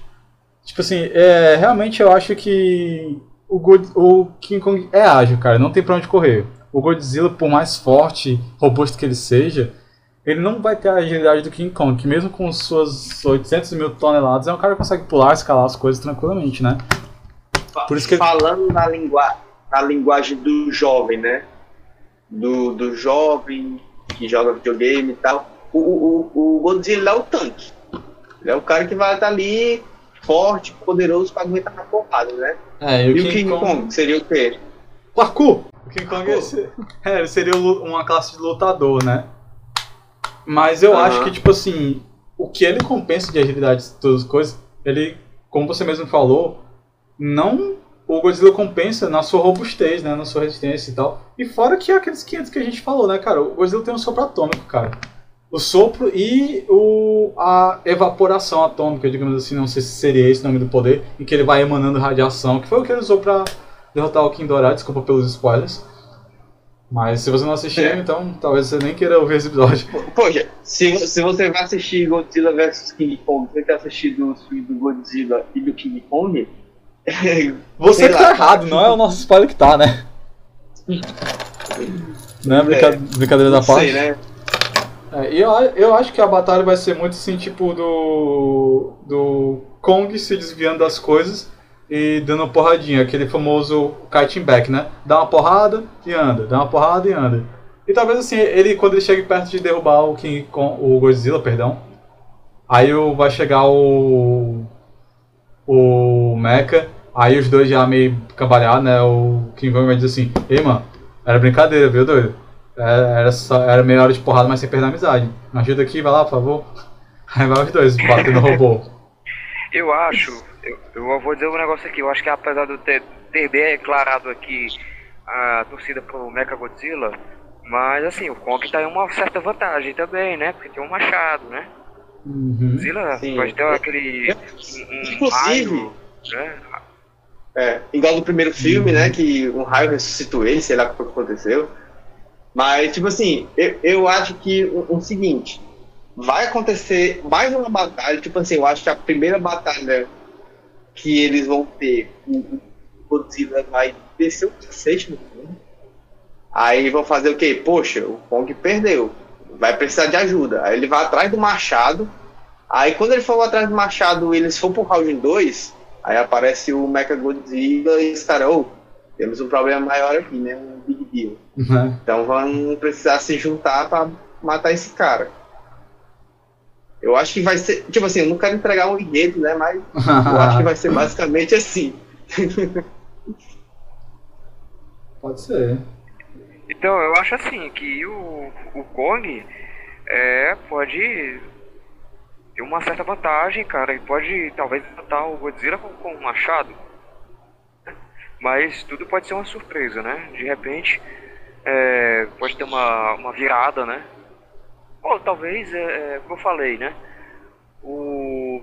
Tipo assim, é, realmente eu acho que o, God, o King Kong é ágil, cara, não tem pra onde correr. O Godzilla, por mais forte, robusto que ele seja, ele não vai ter a agilidade do King Kong, que mesmo com suas 800 mil toneladas, é um cara que consegue pular, escalar as coisas tranquilamente, né? Por isso que- Falando na, lingua... na linguagem do jovem, né? Do, do jovem que joga videogame e tal. O, o, o o Godzilla é o tanque. Ele é o cara que vai estar ali forte, poderoso pra aguentar a porrada, né? É, E, o King Kong seria o quê? Parkour! O King Kong é, ele seria uma classe de lutador, né? Mas eu Aham. acho que, tipo assim, o que ele compensa de agilidade e todas as coisas, ele, como você mesmo falou, não. O Godzilla compensa na sua robustez, né? Na sua resistência e tal. E fora que é aqueles 500 que a gente falou, né, cara? O Godzilla tem um sopro atômico, cara. O sopro e o, a evaporação atômica, digamos assim, não sei se seria esse o nome do poder, em que ele vai emanando radiação, que foi o que ele usou pra derrotar o King Dorado, desculpa pelos spoilers. Mas se você não assistiu, É. então talvez você nem queira ouvir esse episódio. Poxa, se, se você vai assistir Godzilla vs King Kong, você quer assistir do filme do Godzilla e do King Kong, Você que lá. tá errado, não é o nosso spoiler que tá, né? Né? Brinca- Brincadeira da parte. sei, né? É, eu, eu acho que a batalha vai ser muito assim, tipo, do. do Kong se desviando das coisas e dando porradinha, aquele famoso kiting back, né? Dá uma porrada e anda, dá uma porrada e anda. E talvez assim, ele quando ele chegue perto de derrubar o King Kong, o Godzilla, perdão, aí vai chegar o. o Mecha, aí os dois já meio cambalhar, né? O King Kong vai dizer assim, ei mano, era brincadeira, viu, doido? Era, era, só, era meia hora de porrada, mas sem perder a amizade. Me ajuda aqui, vai lá, por favor. Aí vai os dois bater no robô. Eu acho, eu, eu vou dizer um negócio aqui, eu acho que apesar de eu ter, ter declarado aqui a torcida pro Mecha Godzilla, mas assim, o Kong tá em uma certa vantagem também, né? Porque tem um machado, né? Uhum. Godzilla Sim. pode ter aquele. Um, um Inclusive- raio, né? É, igual no primeiro filme, né? Que um raio ressuscitou ele, sei lá o que foi que aconteceu. Mas, tipo assim, eu, eu acho que o, o seguinte, vai acontecer mais uma batalha, tipo assim, eu acho que a primeira batalha que eles vão ter, o Godzilla vai descer o cacete no filme. Aí vão fazer o quê? Poxa, o Kong perdeu. Vai precisar de ajuda. Aí ele vai atrás do machado. Aí quando ele for atrás do machado eles for pro round 2, aí aparece o Mecha Godzilla e os caras, temos um problema maior aqui, né? Um big deal. Né? Então vão precisar se juntar pra matar esse cara. Eu acho que vai ser. Tipo assim, eu não quero entregar um enredo, né? Mas eu acho que vai ser basicamente assim. Pode ser. Então, eu acho assim, que o, o Kong é, pode ter uma certa vantagem, cara, e pode talvez matar o Godzilla com, com um machado. Mas tudo pode ser uma surpresa, né? De repente, é, pode ter uma, uma virada, né? Ou talvez, é, é, como eu falei, né? O,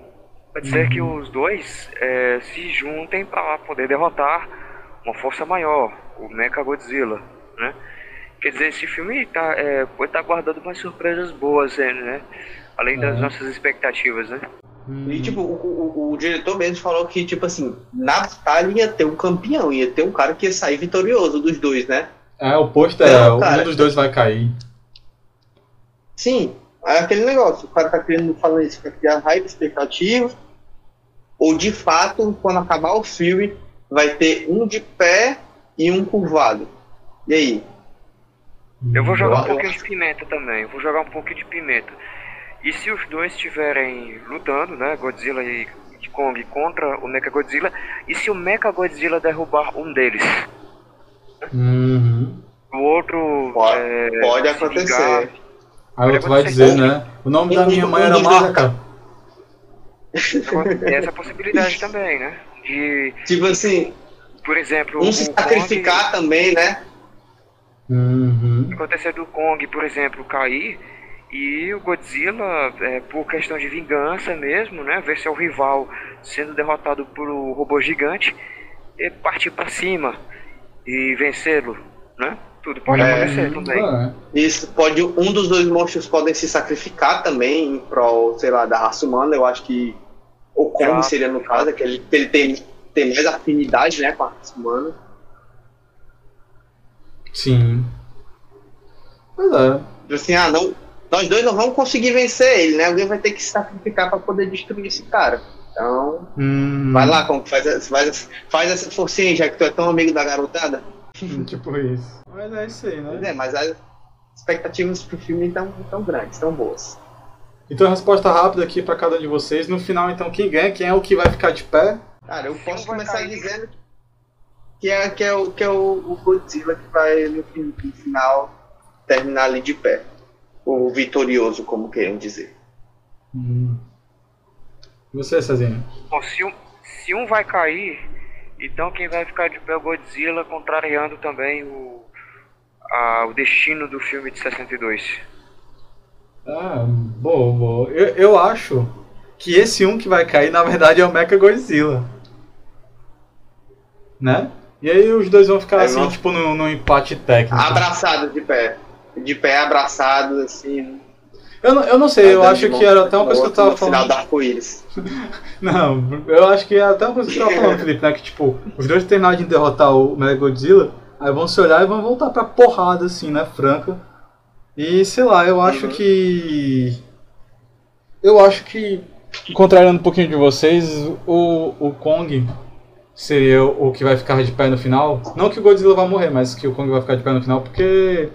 pode ser que os dois é, se juntem para poder derrotar uma força maior, o Mecha Godzilla, né? Quer dizer, esse filme tá, é, pode estar guardando umas surpresas boas, né? Além das É. nossas expectativas, né? E tipo, o, o, o diretor mesmo falou que, tipo assim, na batalha ia ter um campeão, ia ter um cara que ia sair vitorioso dos dois, né? É, o pôster, Não, um cara. dos dois vai cair. Sim, é aquele negócio, o cara tá querendo falar isso pra criar hype, expectativa, ou de fato, quando acabar o filme, vai ter um de pé e um curvado. E aí? Eu vou jogar Eu- um pouquinho de pimenta também. Eu vou jogar um pouquinho de pimenta. E se os dois estiverem lutando, né? Godzilla e Kong contra o Mecha Godzilla, e se o Mecha Godzilla derrubar um deles? Uhum. O outro. Pode, é, pode acontecer. vingar. Aí o outro vai dizer, né? O nome da minha mãe era Marta. Tem essa possibilidade também, né? De, Tipo assim, por exemplo, um se Kong- sacrificar também, né? Uhum. acontecer do Kong, por exemplo, cair e o Godzilla, é, por questão de vingança mesmo, né, ver seu rival sendo derrotado por um robô gigante, e partir para cima e vencê-lo, né? Tudo pode É, acontecer também. É. Isso pode. Um dos dois monstros podem se sacrificar também em prol, sei lá, da raça humana. Eu acho que. O Kong Exato. seria no caso, que ele, que ele tem, tem mais afinidade né, com a raça humana. Sim. Pois é. Assim, ah, não. Nós dois não vamos conseguir vencer ele, né? Alguém vai ter que se sacrificar pra poder destruir esse cara. Então, Hum, vai lá, Kong, faz, essa- faz, faz essa forcinha aí, já que tu é tão amigo da garotada. Tipo isso. Mas é isso aí, Pois né? é, mas as expectativas pro filme estão tão grandes, tão boas. Então, resposta rápida aqui pra cada um de vocês. No final, então, quem ganha? Quem é o que vai ficar de pé? Cara, eu posso vai começar cair- dizendo que é, que é, o, que é o, o Godzilla que vai no, no final terminar ali de pé. O vitorioso, como querem dizer. Hum. E Você, Cezinha? Bom, se um, se um vai cair, então quem vai ficar de pé é o Godzilla, contrariando também o, a- o destino do filme de 62. Ah, boa, boa. Eu, eu acho que esse um que vai cair, na verdade, é o Mecha Godzilla. Né? E aí os dois vão ficar É, assim, não- tipo, num, num empate técnico. Abraçados de pé. De pé abraçados, assim. Eu não, eu não sei, eu acho que era até uma coisa que eu tava final falando. do arco-íris. Não, eu acho que é até uma coisa que eu tava falando, Felipe, né? Que tipo, os dois terminaram de derrotar o Mega Godzilla, aí vão se olhar e vão voltar pra porrada, assim, né? Franca. E sei lá, eu acho Uhum. que. Eu acho que, contrariando um pouquinho de vocês, o, o Kong seria o que vai ficar de pé no final. Não que o Godzilla vai morrer, mas que o Kong vai ficar de pé no final, porque.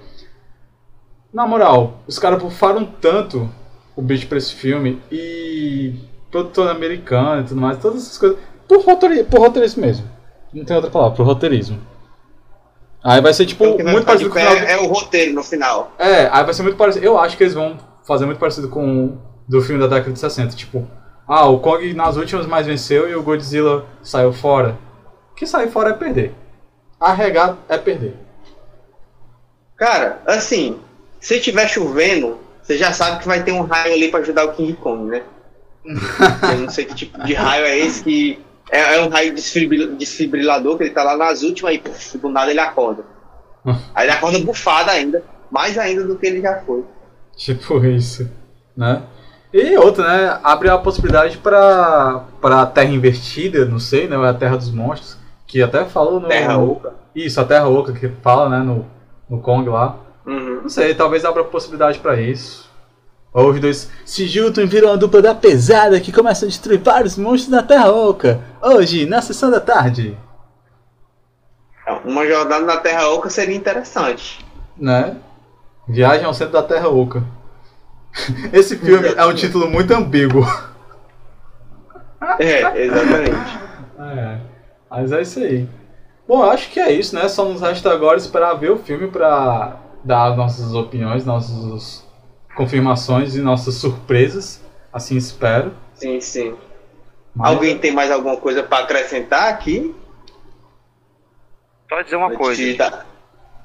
Na moral, os caras bufaram tanto o bicho pra esse filme e produtor americano e tudo mais, todas essas coisas. Por, roteiri por roteirismo mesmo. Não tem outra palavra, por roteirismo. Aí vai ser tipo Então, vai muito parecido com do- é o roteiro no final. É, aí vai ser muito parecido. Eu acho que eles vão fazer muito parecido com o do filme da década de 60. Tipo, ah, o Kong nas últimas mais venceu e o Godzilla saiu fora. Que sair fora é perder. Arregar é perder. Cara, assim, se tiver chovendo, você já sabe que vai ter um raio ali pra ajudar o King Kong, né? Eu não sei que tipo de raio é esse que. É, é um raio desfibril- desfibrilador que ele tá lá nas últimas e puf, do nada ele acorda. Aí ele acorda bufado ainda, mais ainda do que ele já foi. Tipo isso, né? E outra, né? Abre a possibilidade pra, pra Terra Invertida, não sei, né? Ou é a Terra dos Monstros, que até falou no... Terra Oca. Isso, a Terra Oca que fala, né? No, no Kong lá. Não sei, talvez abra possibilidade pra isso. Ou os dois se juntam e viram uma dupla da pesada que começa a destruir vários monstros na Terra Oca. Hoje, na sessão da tarde. Então, Uma jornada na Terra Oca seria interessante. Né? Viagem ao centro da Terra Oca. Esse filme é um título muito ambíguo. É, exatamente. É, mas é isso aí. Bom, eu acho que é isso, né? Só nos resta agora esperar ver o filme pra dar nossas opiniões, nossas confirmações e nossas surpresas. Assim espero. Sim, sim. Mas- Alguém tem mais alguma coisa pra acrescentar aqui? Só dizer uma Antes coisa, dar-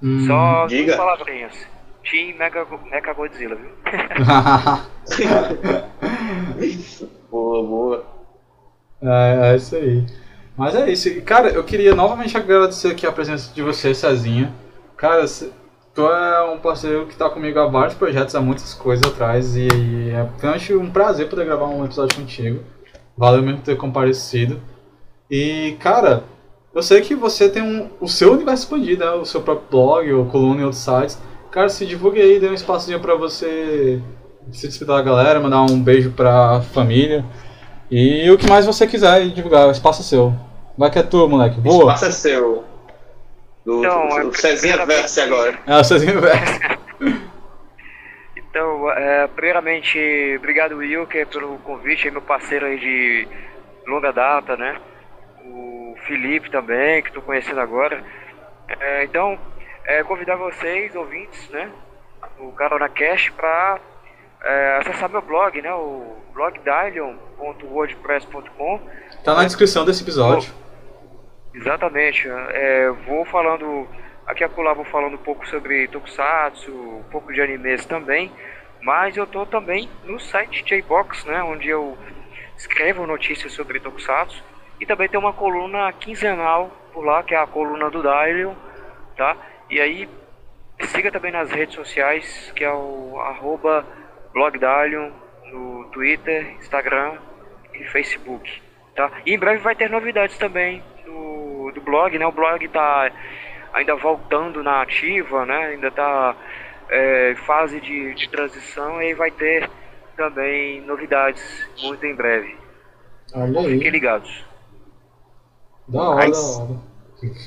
Hum. só diga. duas palavrinhas. Team Mega, Mecha Godzilla, viu? boa, boa. é, é isso aí. Mas é isso. Cara, eu queria novamente agradecer aqui a presença de você, Cezinha. Cara, tu é um parceiro que tá comigo há vários projetos, há muitas coisas atrás, e é realmente um prazer poder gravar um episódio contigo. Valeu mesmo ter comparecido. E, cara, eu sei que você tem um, o seu universo expandido, né? o seu próprio blog, ou coluna em outros sites. Cara, se divulgue aí, dê um espaçozinho pra você se despedir da galera, mandar um beijo pra família. E o que mais você quiser divulgar, o espaço é seu. Vai que é tua, moleque. O Boa! espaço é seu. Do, Então, do, é do Cezinha Verse agora. É, o Cezinho Verso. Então, é, primeiramente, obrigado Wilker pelo convite, meu parceiro aí de longa data, né? O Felipe também, que estou conhecendo agora. É, então, é, convidar vocês, ouvintes, né? O Carona Cash, para acessar meu blog, né? O blogdalion.wordpress.com Tá na descrição desse episódio. Exatamente. É, vou falando. Aqui acolá vou falando um pouco sobre Tokusatsu, um pouco de animes também. Mas eu tô também no site J-Box, né? Onde eu escrevo notícias sobre Tokusatsu. E também tem uma coluna quinzenal por lá, que é a coluna do Dylion, tá? E aí siga também nas redes sociais, que é o arroba blogdalion no Twitter, Instagram e Facebook, tá? E em breve vai ter novidades também do, do blog, né? O blog tá ainda voltando na ativa, né? Ainda tá é, em fase de, de transição e vai ter também novidades muito em breve. Olha Fiquem aí. ligados. Da hora, Nice. da hora.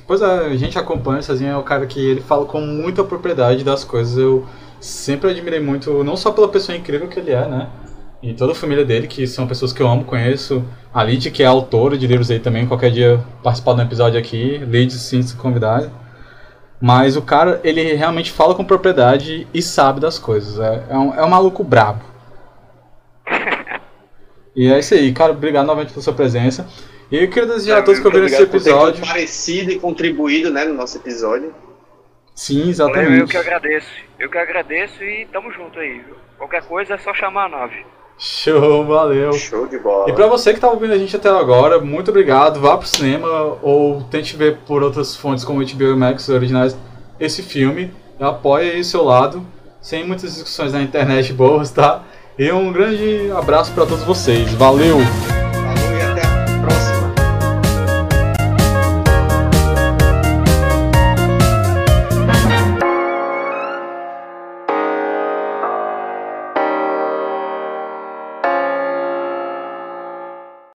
Pois é, a gente acompanha o Cezinho, é o cara que ele fala com muita propriedade das coisas. Eu sempre admirei muito, não só pela pessoa incrível que ele é, né? E toda a família dele, que são pessoas que eu amo, conheço. A Lid, que é autora de livros aí também, qualquer dia participar de um episódio aqui. Lid, sim, se convidar. Mas o cara, ele realmente fala com propriedade e sabe das coisas. É, é, um, é um maluco brabo. E é isso aí, cara. Obrigado novamente pela sua presença. E eu queria desejar a todos que ouviram esse obrigado por ter episódio. comparecido e contribuído né, no nosso episódio. Sim, Valeu, exatamente. eu que agradeço. Eu que agradeço e tamo junto aí. viu? Qualquer coisa é só chamar a nave. Show, valeu. Show de bola. E pra você que tá ouvindo a gente até agora, muito obrigado. Vá pro cinema ou tente ver por outras fontes como HBO Max originais esse filme. Apoie aí o seu lado, sem muitas discussões na internet boas, tá? E um grande abraço pra todos vocês. Valeu!